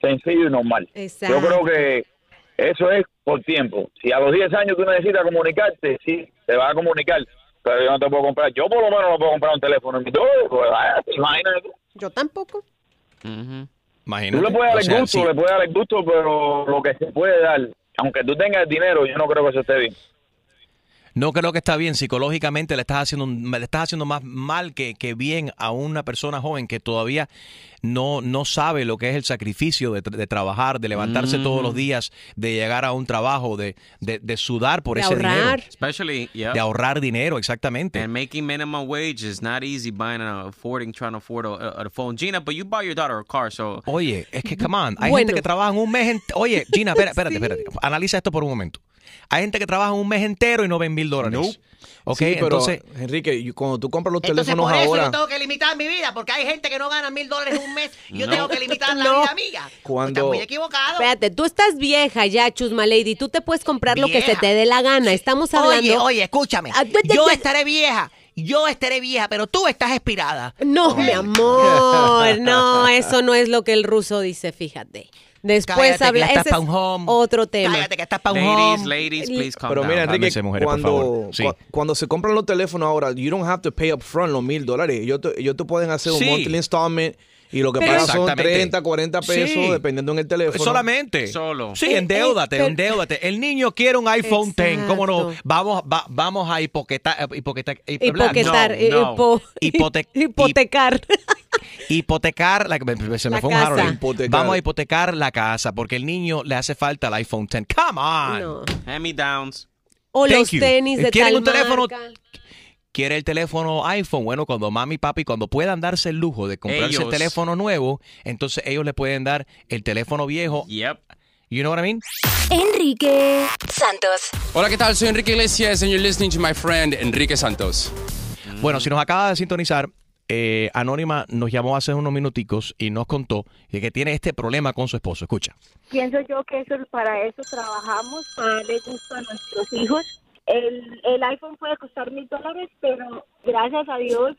sencillo y normal. Exacto. Yo creo que eso es por tiempo. Si a los 10 años tú necesitas comunicarte, sí, te vas a comunicar. Pero yo no te puedo comprar. Yo por lo menos no puedo comprar un teléfono en mi. Pues, imagínate. tú. Yo tampoco. Imagínate. Tú le puedes dar O el sea, gusto, sí. le puedes dar el gusto, pero lo que se puede dar, aunque tú tengas el dinero, yo no creo que eso esté bien. No creo que está bien. Psicológicamente le estás haciendo, le estás haciendo más mal que, que bien a una persona joven que todavía no, no sabe lo que es el sacrificio de, de trabajar, de levantarse Mm. todos los días, de llegar a un trabajo, de, de, de sudar por De ese dinero. ahorrar. Especially, yeah. De ahorrar dinero, exactamente. And making minimum wage is not easy buying a affording trying to afford a, phone. Gina, but you buy your daughter a car, so Oye, es que, come on, hay Bueno. gente que trabaja en un mes. ent- Oye, Gina, (laughs) espérate, espérate, espérate. Analiza esto por un momento. Hay gente que trabaja un mes entero y no ven mil dólares. Ok, Sí, pero, entonces. Enrique, cuando tú compras los Entonces, teléfonos por eso ahora, yo tengo que limitar mi vida, porque hay gente que no gana mil dólares en un mes. y Yo No. tengo que limitar la (laughs) No. vida mía. Estás cuando muy equivocado. Espérate, tú estás vieja ya, Chusma Lady. Tú te puedes comprar lo que se te dé la gana. Estamos hablando. Oye, oye, escúchame. Ah, Yo estaré vieja. Yo estaré vieja, pero tú estás expirada. No, mi amor. (laughs) No, eso no es lo que el ruso dice, fíjate. Después Cállate, que habla. estás ese es un home. otro tema. Cállate, que estás pa' un ladies, home. ladies, please calm Pero down. mira, Enrique, Cálmense, mujeres, por cuando, favor. Sí. cua- cuando se compran los teléfonos ahora, you don't have to pay up front los mil dólares. Ellos te, ellos te pueden hacer un Sí. monthly installment y lo que Pero- pagan son Exactamente. 30, 40 pesos, Sí. dependiendo en el teléfono. Solamente. Solo. Sí, Eh, endeudate, eh, pero- endeudate. El niño quiere un iPhone 10. ¿Cómo no? Exacto. Vamos, va- vamos a hipoquetar. hipoquetar Hipoquetar, eh, No, no. hipo- Hipote- (laughs) hipotecar. hipotecar. La, se me La fue un casa. Hipotecar. Vamos a hipotecar la casa porque el niño le hace falta el iPhone 10. Come on. No. Hand me downs. O Thank los you. tenis de ¿Quieren tal un teléfono? Quiere el teléfono iPhone. Bueno, cuando mami y papi, cuando puedan darse el lujo de comprarse el teléfono nuevo, entonces ellos le pueden dar el teléfono viejo. Yep. You know what I mean? Enrique Santos. Hola, ¿qué tal? Soy Enrique Iglesias and you're listening to my friend Enrique Santos. Bueno, si nos acaba de sintonizar, eh, Anónima nos llamó hace unos minuticos y nos contó de que tiene este problema con su esposo. Escucha. Pienso yo que eso para eso trabajamos, para darle gusto a nuestros hijos. El, el iPhone puede costar mil dólares, pero gracias a Dios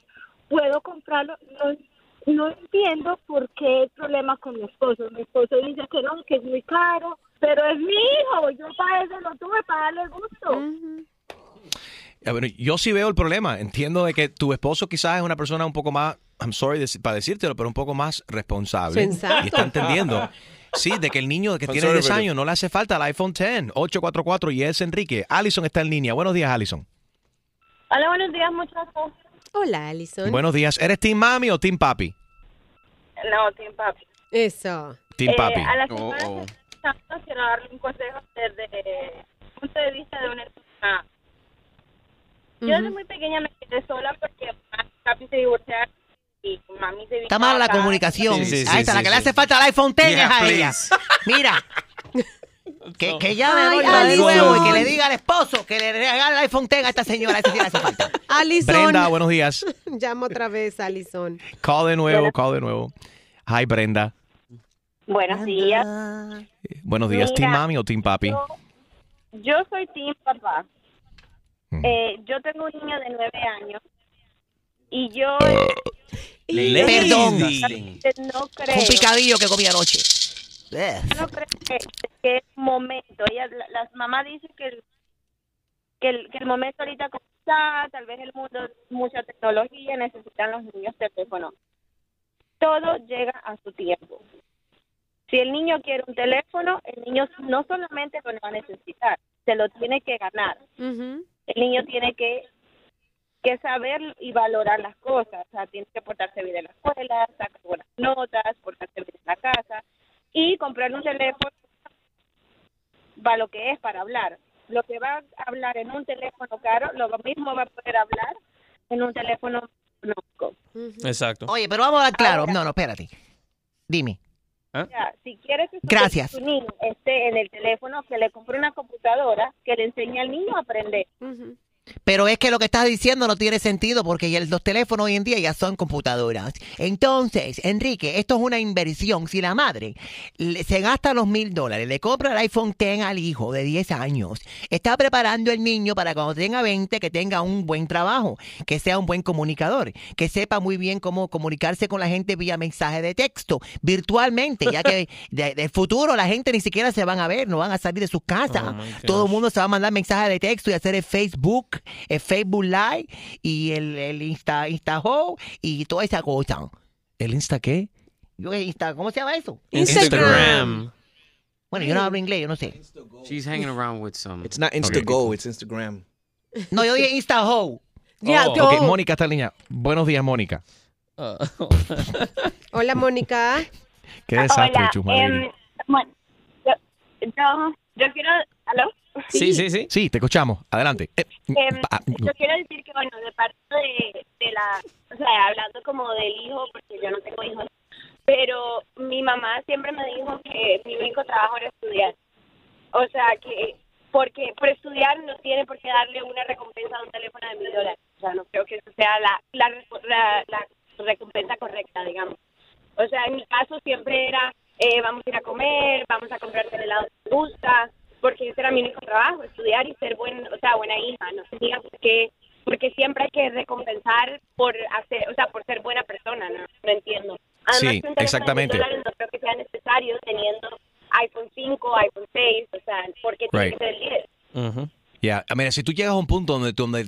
puedo comprarlo. No, no entiendo por qué el problema con mi esposo. Mi esposo dice que no, que es muy caro, pero es mi hijo. Yo para eso lo tuve, para darle gusto. A ver, yo sí veo el problema. Entiendo de que tu esposo quizás es una persona un poco más, I'm sorry para decírtelo, pero un poco más responsable. Sensato. Y está entendiendo. (laughs) Sí, de que el niño que tiene Conservative. 10 años no le hace falta el iPhone 10, 844 y es Enrique. Allison está en línea. Buenos días, Allison. Hola, buenos días, muchachos. Hola, Alison. Buenos días. ¿Eres Team Mami o Team Papi? No, Team Papi. Eso. Team Papi. Eh, a la Oh, semana oh. quiero darle un consejo desde el punto de vista de una persona. Yo desde muy pequeña me quedé sola porque papi se divorciaron y mami se vino Está mala la acá. comunicación. Sí, sí, sí, Ahí está, la sí, que le hace falta el iPhone 10 Yeah, es a please. ella. Mira. (laughs) Que, que llame Ay, de nuevo y que le diga al esposo que le regale el iPhone 10 a esta señora. Esa sí le hace falta. (laughs) Alison. Brenda, buenos días. (laughs) Llama otra vez, Alison. Call de nuevo, call de nuevo. Hi, Brenda. Buenos días. Buenos días. Mira, ¿Team Mami o Team Papi? Yo, yo soy team papá. Eh, yo tengo un niño de nueve años y yo Perdón. no creo Un picadillo que comí anoche. Yo no creo que, que es momento. Ella, la- las mamás dicen que el, que el, que el momento ahorita como está, tal vez el mundo mucha tecnología, necesitan los niños teléfono. Todo llega a su tiempo. Si el niño quiere un teléfono, el niño no solamente lo va a necesitar, se lo tiene que ganar. El niño tiene que que saber y valorar las cosas, o sea, tiene que portarse bien en la escuela, sacar buenas notas, portarse bien en la casa y comprar un teléfono para lo que es para hablar. Lo que va a hablar en un teléfono caro, lo mismo va a poder hablar en un teléfono económico. Exacto. Oye, pero vamos a hablar claro. No, no, espérate. Dime. ¿Ah? O sea, si quieres que su- Gracias. que su niño esté en el teléfono, que le compre una computadora que le enseñe al niño a aprender. Pero es que lo que estás diciendo no tiene sentido porque los teléfonos hoy en día ya son computadoras. Entonces, Enrique, esto es una inversión. Si la madre se gasta los mil dólares, le compra el iPhone 10 al hijo de 10 años, está preparando el niño para cuando tenga 20 que tenga un buen trabajo, que sea un buen comunicador, que sepa muy bien cómo comunicarse con la gente vía mensaje de texto, virtualmente, ya que (laughs) de- del futuro la gente ni siquiera se van a ver, no van a salir de sus casas. Oh. Todo el mundo se va a mandar mensajes de texto y hacer el Facebook, el Facebook Live y el, el Insta, InstaHo y toda esa cosa. ¿El Insta qué? Yo, Insta, ¿Cómo se llama eso? Instagram. Bueno, yo no hablo inglés, yo no sé. She's hanging around with some. It's not Instago, it's Instagram. No, yo dije InstaHo. (laughs) Ya, Oh, tú. ok, Mónica está en línea. Buenos días, Mónica. (laughs) Hola, Mónica. Qué desastre, Hola, em, bueno, yo, yo, yo quiero, ¿aló? Sí. Sí, te escuchamos. Adelante. Eh, Em, pa- yo quiero decir que, bueno, de parte de, de la, o sea, hablando como del hijo, porque yo no tengo hijos, pero mi mamá siempre me dijo que mi único trabajo era estudiar. O sea, que, porque por estudiar no tiene por qué darle una recompensa a un teléfono de mil dólares. O sea, no creo que eso sea la, la, la, la recompensa correcta, digamos. O sea, en mi caso siempre era, eh, vamos a ir a comer, vamos a comprarte el helado que te gusta, porque ese era mi único trabajo, estudiar y ser buen, o sea, buena hija, no tenía por qué, porque siempre hay que recompensar por hacer, o sea, por ser buena persona, no, no entiendo. Además, Sí, exactamente. $100 no creo que sea necesario teniendo iPhone 5, iPhone 6, o sea, porque tiene que ser el 10. Ya, mira, si tú llegas a un punto donde, donde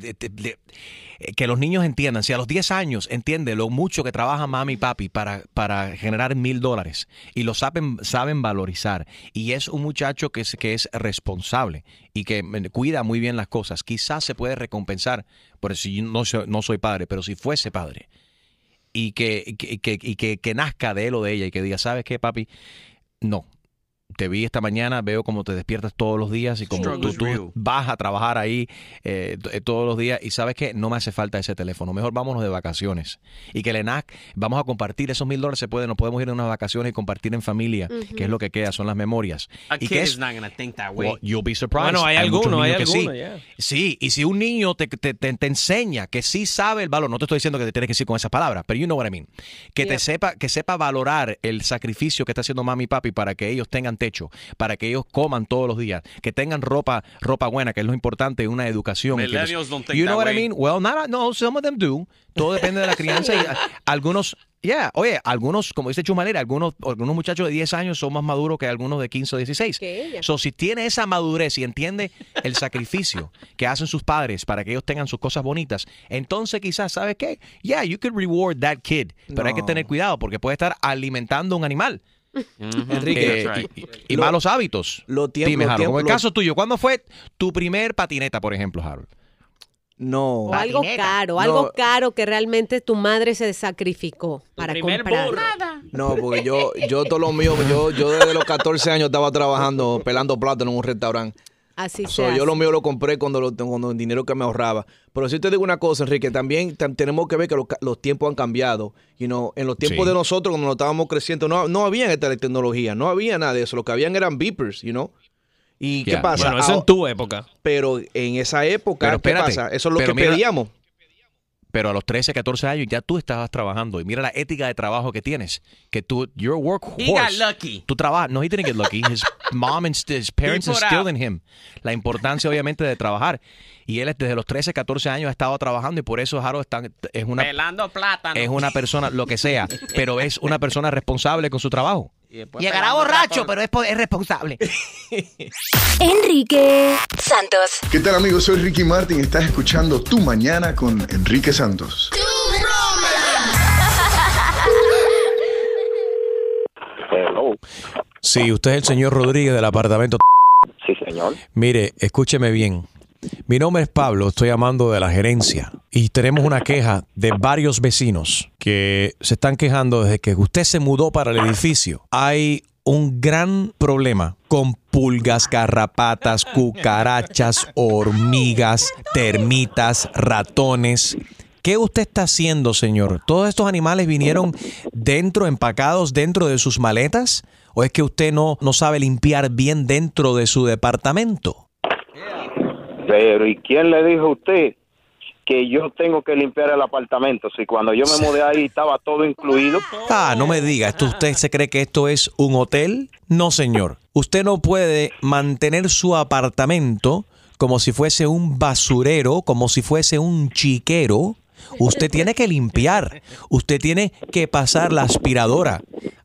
eh, que los niños entiendan, si a los 10 años entiende lo mucho que trabaja mami y papi para, para generar mil dólares y lo saben, saben valorizar y es un muchacho que es, que es responsable y que cuida muy bien las cosas, quizás se puede recompensar, por si no soy, no soy padre, pero si fuese padre y que, que, que, que nazca de él o de ella y que diga, ¿sabes qué, papi? No, te vi esta mañana, veo cómo te despiertas todos los días y como tú, vas a trabajar ahí eh, eh, todos los días y sabes que no me hace falta ese teléfono. Mejor vámonos de vacaciones. Y que el ENAC, vamos a compartir esos mil dólares, se puede, nos podemos ir a unas vacaciones y compartir en familia, Ujú. que es lo que queda, son las memorias. A y kid que is es, not gonna think that way. Well, you'll be surprised. Bueno, hay algunos, hay niños que sí. algunos, yeah. Sí, y si un niño te, te, te- te enseña que sí sabe el valor, no te estoy diciendo que te tienes que decir con esas palabras, pero you know what I mean, que te sepa, que sepa valorar el sacrificio que está haciendo mami y papi para que ellos tengan techo, para que ellos coman todos los días, que tengan ropa, ropa buena, que es lo importante, una educación. que los- Millennials don't think you know that what I way. mean? Well, not, no, some of them do. Todo depende de la crianza y a- algunos Yeah, oye, algunos, como dice Chumalera, algunos, algunos muchachos de 10 años son más maduros que algunos de 15 o 16. Que ella. So, si tiene esa madurez y entiende el sacrificio que hacen sus padres para que ellos tengan sus cosas bonitas, entonces quizás, ¿sabes qué? Yeah, you could reward that kid. Pero hay que No. tener cuidado porque puede estar alimentando un animal. Enrique, Eh, y, y- y Lo- malos hábitos. lo tiempo- Dime, como el lo- caso tuyo, ¿cuándo fue tu primer patineta, por ejemplo, Harold? No. O algo caro, algo caro que realmente tu madre se sacrificó para comprar. No, porque yo, yo todo lo mío, yo, yo desde los 14 años estaba trabajando, pelando plátano en un restaurante. Así So, yo lo mío lo compré cuando, lo, cuando el dinero que me ahorraba. Pero si te digo una cosa, Enrique, también tam- tenemos que ver que los, tiempos han cambiado. You know, en los tiempos Sí. de nosotros, cuando nos estábamos creciendo, no, no había esta tecnología, no había nada de eso. Lo que habían eran beepers, you know. ¿Y qué pasa? Bueno, eso en Ah, tu época. Pero en esa época, Pero ¿qué pasa? Eso es lo que mira- pedíamos. Pero a los 13, 14 años ya tú estabas trabajando y mira la ética de trabajo que tienes. Que tú, you're a workhorse. He got lucky. Tú trabajas. No, he didn't get lucky. His (laughs) mom and his parents instilled in him. La importancia, obviamente, de trabajar. Y él desde los 13, 14 años ha estado trabajando y por eso Harold está- es una, Pelando plátano. es una persona, lo que sea, pero es una persona responsable con su trabajo. Llegará borracho, pero es, es responsable. (laughs) Enrique Santos. ¿Qué tal amigos? Soy Ricky Martin. Estás escuchando Tu Mañana con Enrique Santos. Sí, usted es el señor Rodríguez del apartamento. Sí, señor. Mire, escúcheme bien. Mi nombre es Pablo, estoy llamando de la gerencia y tenemos una queja de varios vecinos que se están quejando desde que usted se mudó para el edificio. Hay un gran problema con pulgas, garrapatas, cucarachas, hormigas, termitas, ratones. ¿Qué usted está haciendo, señor? ¿Todos estos animales vinieron dentro, empacados dentro de sus maletas? ¿O es que usted no, no sabe limpiar bien dentro de su departamento? Pero ¿y quién le dijo a usted que yo tengo que limpiar el apartamento? Si cuando yo me mudé ahí estaba todo incluido. Ah, no me diga, ¿esto usted se cree que esto es un hotel? No, señor. Usted no puede mantener su apartamento como si fuese un basurero, como si fuese un chiquero. Usted tiene que limpiar. Usted tiene que pasar la aspiradora.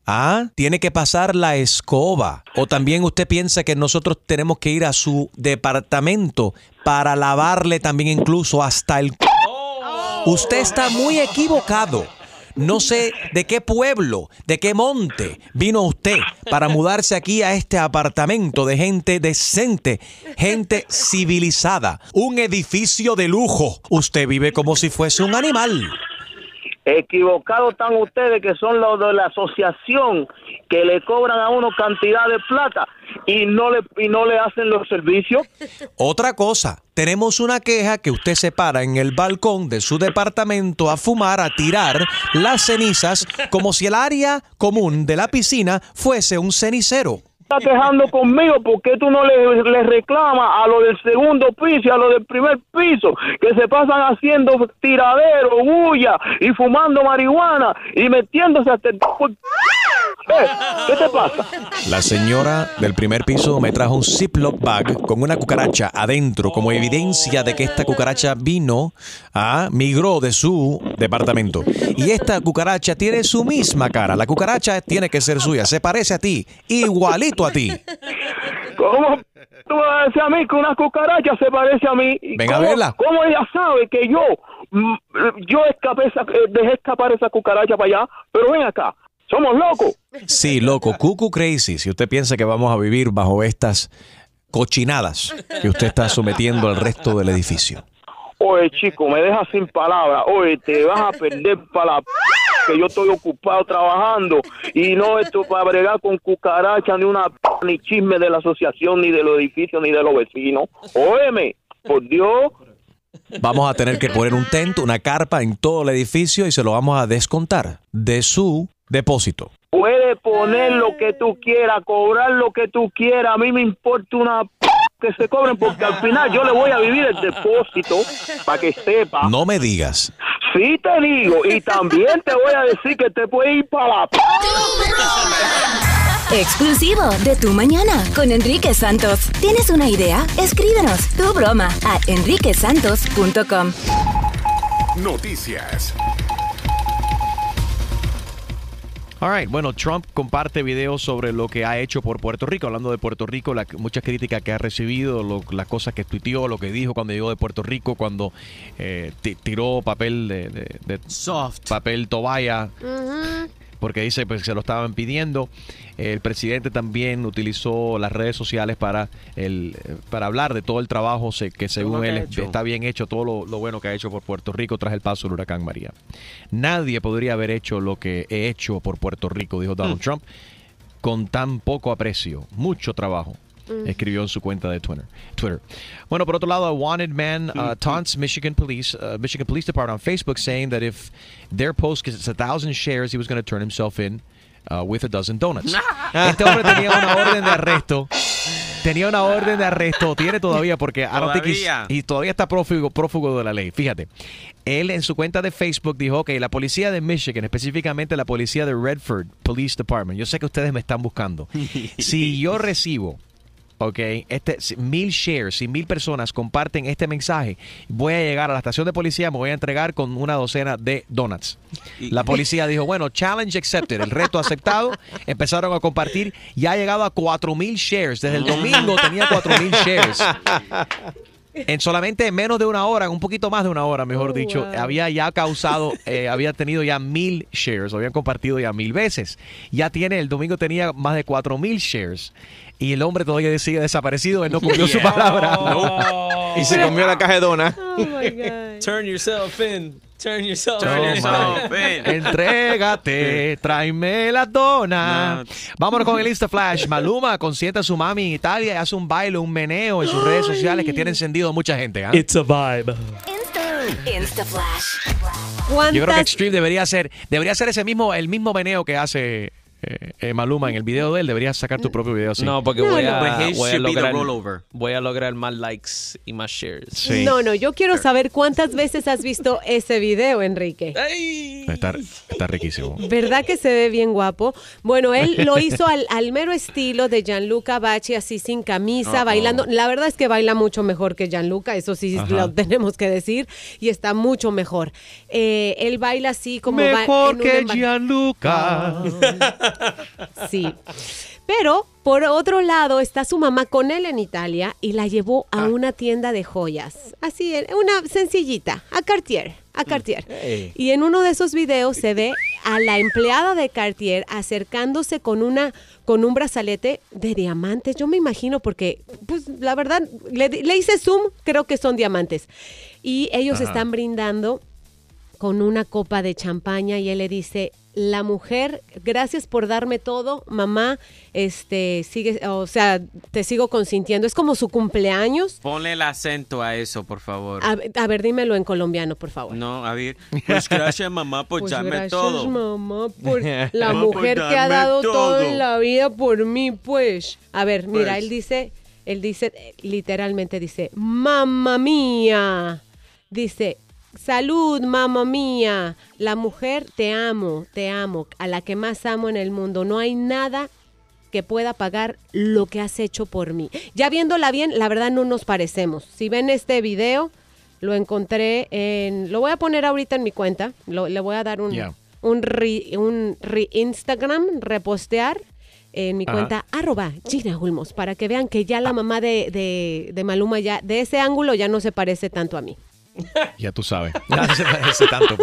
Ah, tiene que pasar la escoba. O también usted piensa que nosotros tenemos que ir a su departamento para lavarle también incluso hasta el... Usted está muy equivocado. No sé de qué pueblo, de qué monte vino usted para mudarse aquí a este apartamento de gente decente, gente civilizada, un edificio de lujo. Usted vive como si fuese un animal. Equivocados están ustedes que son los de la asociación que le cobran a uno cantidad de plata y no le y no le hacen los servicios. (laughs) Otra cosa, tenemos una queja que usted se para en el balcón de su departamento a fumar, a tirar las cenizas como si el área común de la piscina fuese un cenicero. Está quejando conmigo porque tú no le, le reclamas a lo del segundo piso y a lo del primer piso que se pasan haciendo tiradero, bulla y fumando marihuana y metiéndose hasta el... Eh, ¿Qué te pasa? La señora del primer piso me trajo un Ziploc bag con una cucaracha adentro como evidencia de que esta cucaracha vino, a migró de su departamento. Y esta cucaracha tiene su misma cara. La cucaracha tiene que ser suya. Se parece a ti, igualito a ti. ¿Cómo tú me vas a decir a mí que una cucaracha se parece a mí? ¿Y Venga a verla. ¿Cómo ella sabe que yo, mm, yo escapé esa- eh, dejé escapar esa cucaracha para allá? Pero ven acá, somos locos. Sí, loco, cucu crazy. Si usted piensa que vamos a vivir bajo estas cochinadas que usted está sometiendo al resto del edificio. Oye, chico, me dejas sin palabras. Oye, te vas a perder para la... que yo estoy ocupado trabajando y no esto para bregar con cucaracha ni una p- ni chisme de la asociación ni de los edificios ni de los vecinos. Óyeme, por Dios. Vamos a tener que poner un tento, una carpa en todo el edificio y se lo vamos a descontar de su depósito. Puedes poner lo que tú quieras, cobrar lo que tú quieras. A mí me importa una p que se cobren porque al final yo le voy a vivir el depósito para que sepa. No me digas. Sí te digo y también te voy a decir que te puedes ir para la p Exclusivo de Tu Mañana con Enrique Santos. ¿Tienes una idea? Escríbenos tu broma a enriquesantos.com. Noticias. All right, bueno, Trump comparte videos sobre lo que ha hecho por Puerto Rico, hablando de Puerto Rico, la, muchas críticas que ha recibido, lo- las cosas que tuiteó, lo que dijo cuando llegó de Puerto Rico, cuando eh, ti- tiró papel de, de- de- papel toalla, porque dice pues se lo estaban pidiendo. El presidente también utilizó las redes sociales para el para hablar de todo el trabajo se- que según que él hecho. está bien hecho, todo lo, lo bueno que ha hecho por Puerto Rico tras el paso del huracán María. Nadie podría haber hecho lo que he hecho por Puerto Rico, dijo Donald Mm. Trump, con tan poco aprecio, mucho trabajo. Mm. Escribió en su cuenta de Twitter. Twitter. Bueno, por otro lado, a wanted man uh, taunts Michigan police, uh, Michigan Police Department on Facebook, saying that if their post gets a thousand shares, he was going to turn himself in uh, with a dozen donuts. (laughs) este hombre tenía una orden de arresto. Tenía una orden de arresto, tiene todavía, porque I don't think he's- Todavía. y todavía está prófugo, prófugo de la ley. Fíjate, él en su cuenta de Facebook dijo que la policía de Michigan, específicamente la policía de Redford Police Department, yo sé que ustedes me están buscando. (laughs) si yo recibo, ok, este, mil shares, si mil personas comparten este mensaje, voy a llegar a la estación de policía, me voy a entregar con una docena de donuts. La policía dijo, bueno, challenge accepted, el reto aceptado. Empezaron a compartir y ha llegado a 4 mil shares. Desde el domingo tenía 4 mil shares. (laughs) En solamente menos de una hora, un poquito más de una hora, mejor dicho, había ya causado, (laughs) eh, había tenido ya mil shares, lo habían compartido ya mil veces. Ya tiene, el domingo tenía más de cuatro mil shares. Y el hombre todavía sigue desaparecido, él no cumplió su (laughs) palabra. Y se comió la caja de dona. Turn yourself in. Turn yourself Turn in. yourself (laughs) Entrégate, (laughs) tráeme la dona. Vámonos con el Insta Flash. Maluma consiente a su mami en Italia y hace un baile, un meneo en sus redes sociales que tiene encendido a mucha gente. ¿ah? It's a vibe. Insta Flash. Yo creo que Extreme debería ser, debería ser ese mismo, el mismo meneo que hace eh, eh, Maluma en el video de él. Deberías sacar tu propio video así. No, porque voy, a, But his voy, a should be the lograr, rollover. voy a lograr más likes y más shares. No, no, yo quiero saber cuántas veces has visto ese video, Enrique. Está, está riquísimo. ¿Verdad que se ve bien guapo? Bueno, él lo hizo al, al mero estilo de Gianluca Bacci, así sin camisa, Uh-oh. bailando. La verdad es que baila mucho mejor que Gianluca, eso sí Ajá. lo tenemos que decir, y está mucho mejor. Eh, él baila así como va Mejor un que Gianluca. (laughs) Sí. Pero, por otro lado, está su mamá con él en Italia y la llevó a una tienda de joyas. Así, una sencillita, a Cartier, a Cartier. Y en uno de esos videos se ve a la empleada de Cartier acercándose con una con un brazalete de diamantes. Yo me imagino porque, pues, la verdad, le, le hice zoom, creo que son diamantes. Y ellos Ajá. están brindando con una copa de champaña y él le dice, la mujer, gracias por darme todo, mamá, este, sigue, o sea, te sigo consintiendo. Es como su cumpleaños. Ponle el acento a eso, por favor. A, a ver, dímelo en colombiano, por favor. No, a ver. Pues gracias, mamá, por (laughs) Pues darme gracias, todo. mamá, por (laughs) la por mujer que ha dado todo. todo. en la vida por mí, pues. A ver, mira, Pues. él dice, él dice, eh, literalmente dice, mamá mía. Dice, salud, mamá mía. La mujer, te amo, te amo, a la que más amo en el mundo. No hay nada que pueda pagar lo que has hecho por mí. Ya viéndola bien, la verdad no nos parecemos. Si ven este video, lo encontré en... Lo voy a poner ahorita en mi cuenta. Lo- le voy a dar un, un, re- un re- Instagram, repostear en mi Ajá. cuenta arroba Gina Ulmos para que vean que ya la mamá de, de- de Maluma ya de ese ángulo ya no se parece tanto a mí. (laughs) Ya tú sabes. (laughs) No se parece tanto.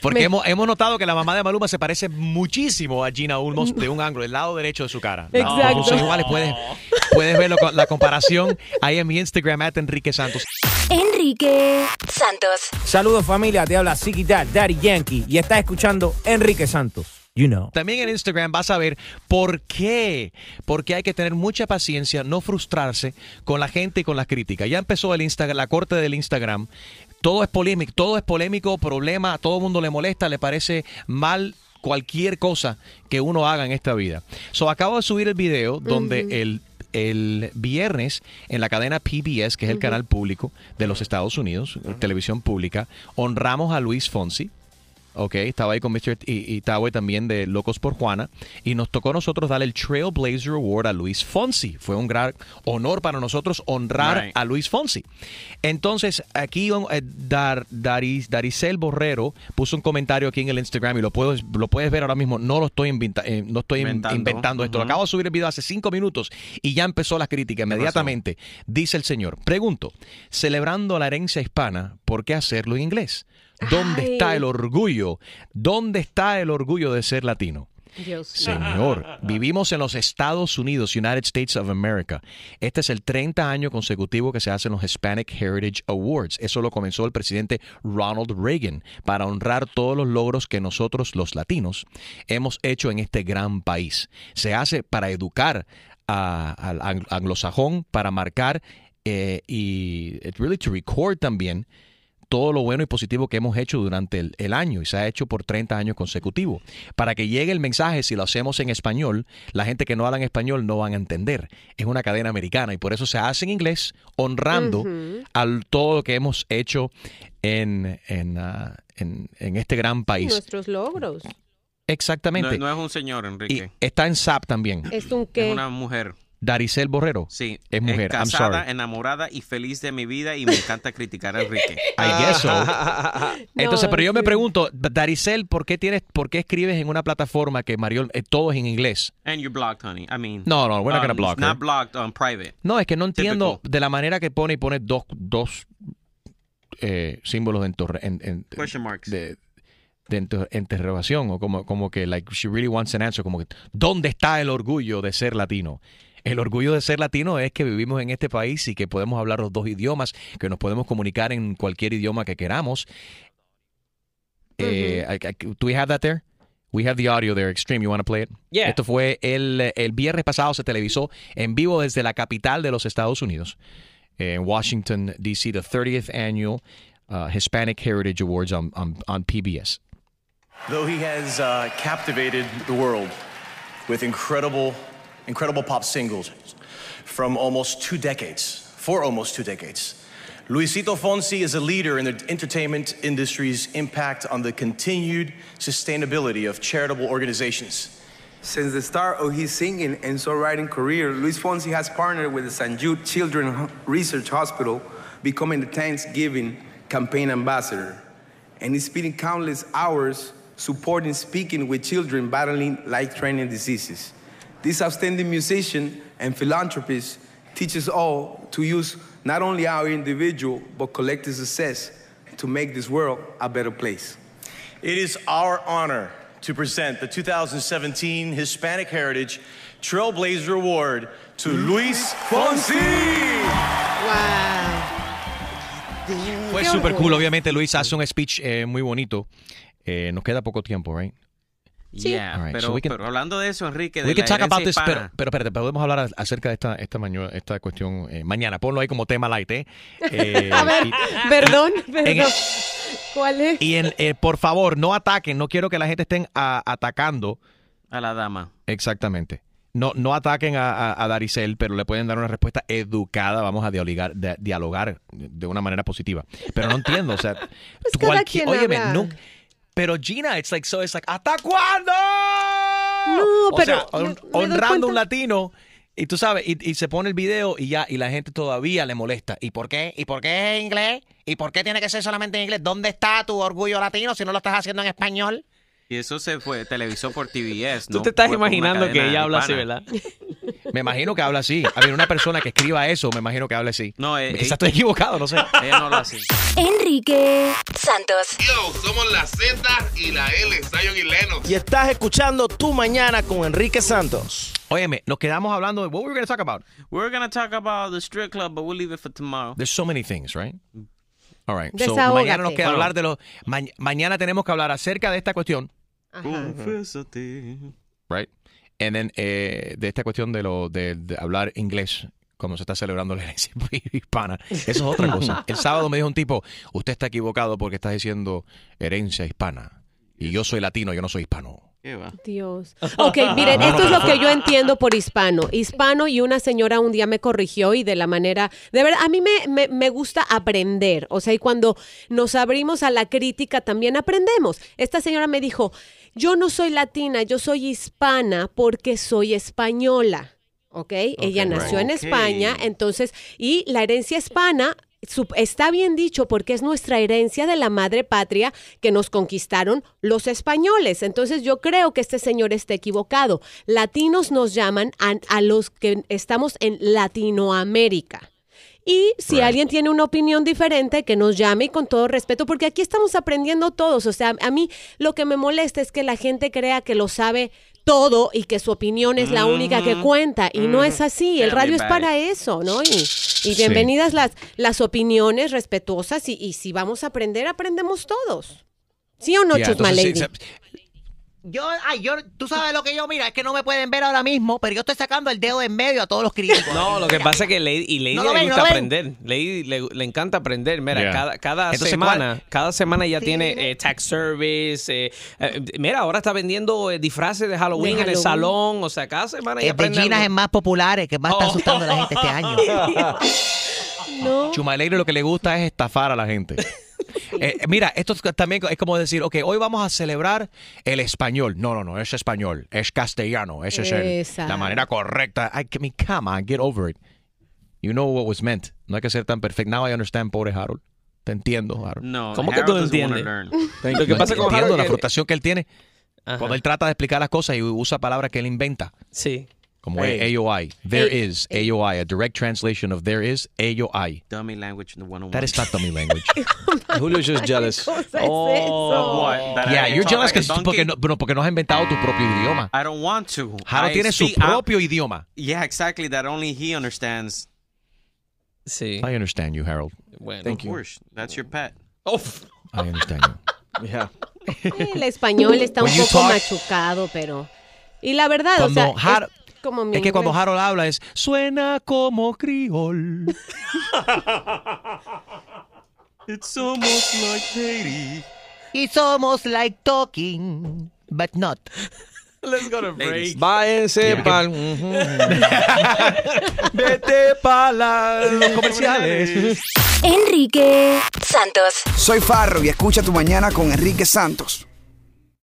Porque Me- hemos, hemos notado que la mamá de Maluma se parece muchísimo a Gina Ulmos de un ángulo, el lado derecho de su cara. Exacto. son iguales. Puedes, puedes ver lo- la comparación ahí en mi Instagram, at Enrique Santos. Enrique Santos. Saludos familia, te habla Ziggy Dad, Daddy Yankee y estás escuchando Enrique Santos. You know. También en Instagram vas a ver por qué. Porque hay que tener mucha paciencia, no frustrarse con la gente y con las críticas. Ya empezó el Instagram, la corte del Instagram. Todo es polémico, todo es polémico, problema, a todo el mundo le molesta, le parece mal cualquier cosa que uno haga en esta vida. So, acabo de subir el video donde el el viernes en la cadena PBS, que es el canal público de los Estados Unidos, televisión pública, honramos a Luis Fonsi. Ok, estaba ahí con Mr. y, y Tawe también de Locos por Juana. Y nos tocó a nosotros darle el Trailblazer Award a Luis Fonsi. Fue un gran honor para nosotros honrar Right. a Luis Fonsi. Entonces, aquí eh, Dar, Daris- Daricel Borrero puso un comentario aquí en el Instagram y lo, puedo, lo puedes ver ahora mismo. No lo estoy, inventa- eh, no estoy in- Inventando. inventando, esto. Lo acabo de subir el video hace cinco minutos y ya empezó la crítica inmediatamente. Dice el señor, pregunto, celebrando la herencia hispana, ¿por qué hacerlo en inglés? ¿Dónde Ay. está el orgullo? ¿Dónde está el orgullo de ser latino? Dios Señor, vivimos en los Estados Unidos, United States of America. Este es el 30 año consecutivo que se hacen los Hispanic Heritage Awards. Eso lo comenzó el presidente Ronald Reagan para honrar todos los logros que nosotros los latinos hemos hecho en este gran país. Se hace para educar al ang- anglosajón, para marcar eh, y really to record también todo lo bueno y positivo que hemos hecho durante el, el año y se ha hecho por 30 años consecutivos. Para que llegue el mensaje, si lo hacemos en español, la gente que no habla en español no van a entender. Es una cadena americana y por eso se hace en inglés, honrando Ujú. al todo lo que hemos hecho en, en, ah, en- en este gran país. Nuestros logros. Exactamente. No, no es un señor, y Enrique. está en SAP también. Es un qué. Es una mujer. Daricel Borrero. Sí. Es mujer. I'm casada, sorry. enamorada y feliz de mi vida y me encanta criticar a Enrique. (laughs) I guess so. (laughs) Entonces, pero yo me sí. pregunto, Daricel, ¿por qué tienes, por qué escribes en una plataforma que Mariol, eh, todo es en inglés? And you're blocked, honey. I mean. No, no, we're not gonna um, block Not her. blocked on private. No, es que no entiendo de la manera que pone y pone dos, dos eh, símbolos de, entorre- en- en- Question marks. de, de interrogación o como, como que like she really wants an answer como que ¿dónde está el orgullo de ser latino? El orgullo de ser latino es que vivimos en este país y que podemos hablar los dos idiomas, que nos podemos comunicar en cualquier idioma que queramos. Eh, I- I- do we have that there? We have the audio there, Extreme. You want to play it? Yeah. Esto fue el, el viernes pasado, se televisó en vivo desde la capital de los Estados Unidos, en Washington, D.C., the 30th annual uh, Hispanic Heritage Awards on, on, on PBS. Though he has uh, captivated the world with incredible, incredible pop singles from almost two decades, for almost two decades, Luisito Fonsi is a leader in the entertainment industry's impact on the continued sustainability of charitable organizations. Since the start of his singing and songwriting career, Luis Fonsi has partnered with the St. Jude Children's Research Hospital, becoming the Thanksgiving campaign ambassador. And he's spending countless hours supporting speaking with children battling life-threatening diseases. This outstanding musician and philanthropist teaches all to use not only our individual but collective success to make this world a better place. It is our honor to present the 2017 Hispanic Heritage Trailblazer Award to Luis Fonsi. Wow. Fue Qué súper cool, orgullo. obviamente Luis hace un speech eh, muy bonito. Eh, nos queda poco tiempo, right? Yeah, right, pero, so we can- pero hablando de eso, Enrique, de We can la talk about this, pero, espérate, podemos hablar acerca de esta, esta, maño- esta cuestión eh, mañana. Ponlo ahí como tema light, ¿eh? (laughs) Eh, A ver, y- perdón, en- perdón. ¿Cuál es? Y en, eh, por favor, no ataquen. No quiero que la gente estén a- atacando. A la dama. Exactamente. No, no ataquen a, a- a Daricel, pero le pueden dar una respuesta educada. Vamos a dialogar, de- dialogar de una manera positiva. Pero no entiendo, o sea, (laughs) tú cada cualquier- quien óyeme, nunca- pero Gina, it's like so, it's like, ¿hasta cuándo? No, O pero sea, hon- me honrando a un latino. Y tú sabes, y, y se pone el video y ya, y la gente todavía le molesta. ¿Y por qué? ¿Y por qué es inglés? ¿Y por qué tiene que ser solamente en inglés? ¿Dónde está tu orgullo latino si no lo estás haciendo en español? Y eso se fue, televisó por TBS. Tú ¿no? te estás por imaginando que ella habla así. ¿verdad? (laughs) Me imagino que habla así. A ver, una persona que escriba eso, me imagino que hable así. No, eh, Quizás eh, estoy equivocado, no sé. (laughs) Ella no habla así. Enrique Santos. Yo, somos la Z y la L, Zion y Lennox. Y estás escuchando Tu Mañana con Enrique Santos. Óyeme, nos quedamos hablando de what we were going to talk about. We're gonna talk about the strip club, but we'll leave it for tomorrow. There's so many things, right? All right. So, mañana nos queda hablar de los ma- mañana tenemos que hablar acerca de esta cuestión, Confésate. right? And then eh, de esta cuestión de lo de, de hablar inglés cuando se está celebrando la herencia (laughs) hispana. Eso es otra cosa. El sábado me dijo un tipo, "Usted está equivocado porque está diciendo herencia hispana y yo soy latino, yo no soy hispano." Dios. Ok, miren, esto es lo que yo entiendo por hispano. Hispano y una señora un día me corrigió y de la manera, de verdad, a mí me, me, me gusta aprender. O sea, y cuando nos abrimos a la crítica también aprendemos. Esta señora me dijo, yo no soy latina, yo soy hispana porque soy española. ¿Ok? Ella nació en. España, entonces, y la herencia hispana su- está bien dicho porque es nuestra herencia de la madre patria que nos conquistaron los españoles. Entonces yo creo que este señor está equivocado. Latinos nos llaman a, a los que estamos en Latinoamérica. Y si alguien tiene una opinión diferente, que nos llame y con todo respeto, porque aquí estamos aprendiendo todos. O sea, a mí lo que me molesta es que la gente crea que lo sabe todo y que su opinión es la única que cuenta. Y no es así. El radio es para eso, ¿no? Y, y bienvenidas las, las opiniones respetuosas. Y, y si vamos a aprender, aprendemos todos. ¿Sí o no, Chusma entonces? Yo, ay, yo, tú sabes lo que yo, mira, es que no me pueden ver ahora mismo, pero yo estoy sacando el dedo en medio a todos los críticos. No, lo que pasa es que Lady, y Lady No le ven, no gusta ven. aprender. Lady le, le encanta aprender. Mira, Yeah. cada, cada Entonces, semana, cada semana ya tiene eh, tax service. eh, eh, mira, ahora está vendiendo eh, disfraces de Halloween, De en el Halloween. salón. O sea, cada semana ya de aprende algo. es más populares, que más está Oh. asustando a la gente este año. (laughs) Chumaleiro lo que le gusta es estafar a la gente. (laughs) (laughs) Eh, mira, esto es- también es como decir, ok, hoy vamos a celebrar el español. No, no, no, es español, es castellano, esa es el- la manera correcta. I, I mean, come on, get over it. You know what was meant. No hay que ser tan perfecto. Now I understand, pobre Harold. Te entiendo, Harold. No, ¿Cómo que tú Harold no doesn't wanna entiendes? Lo que pasa con entiendo Harold la que- frustración que él tiene Ajá. cuando él trata de explicar las cosas y usa palabras que él inventa. Sí. Como Hey. AOI. There Hey. is AOI. A direct translation of there is AOI. Dummy language in the 101. That is not dummy language. (laughs) Oh Julio's just jealous. Of what? Oh, that yeah, can you're talk jealous like a 'cause- porque no, pero porque no has inventado tu propio idioma. I don't want to. Harold I tiene su speak- I- propio idioma. Yeah, exactly. That only he understands. Sí. I understand you, Harold. Bueno. of course, that's your pet. Oh. I understand you. (laughs) Yeah. El español está un When you poco talk- machucado, pero... Y la verdad, o sea, Har- es como mi Es que cuando. Harold habla es suena como criol. (laughs) It's almost like Haiti. It's almost like talking, but not. Let's go to break. Váyanse Yeah. pa'l- (laughs) Vete para los comerciales. Enrique Santos. Soy Farro y escucha tu mañana con Enrique Santos.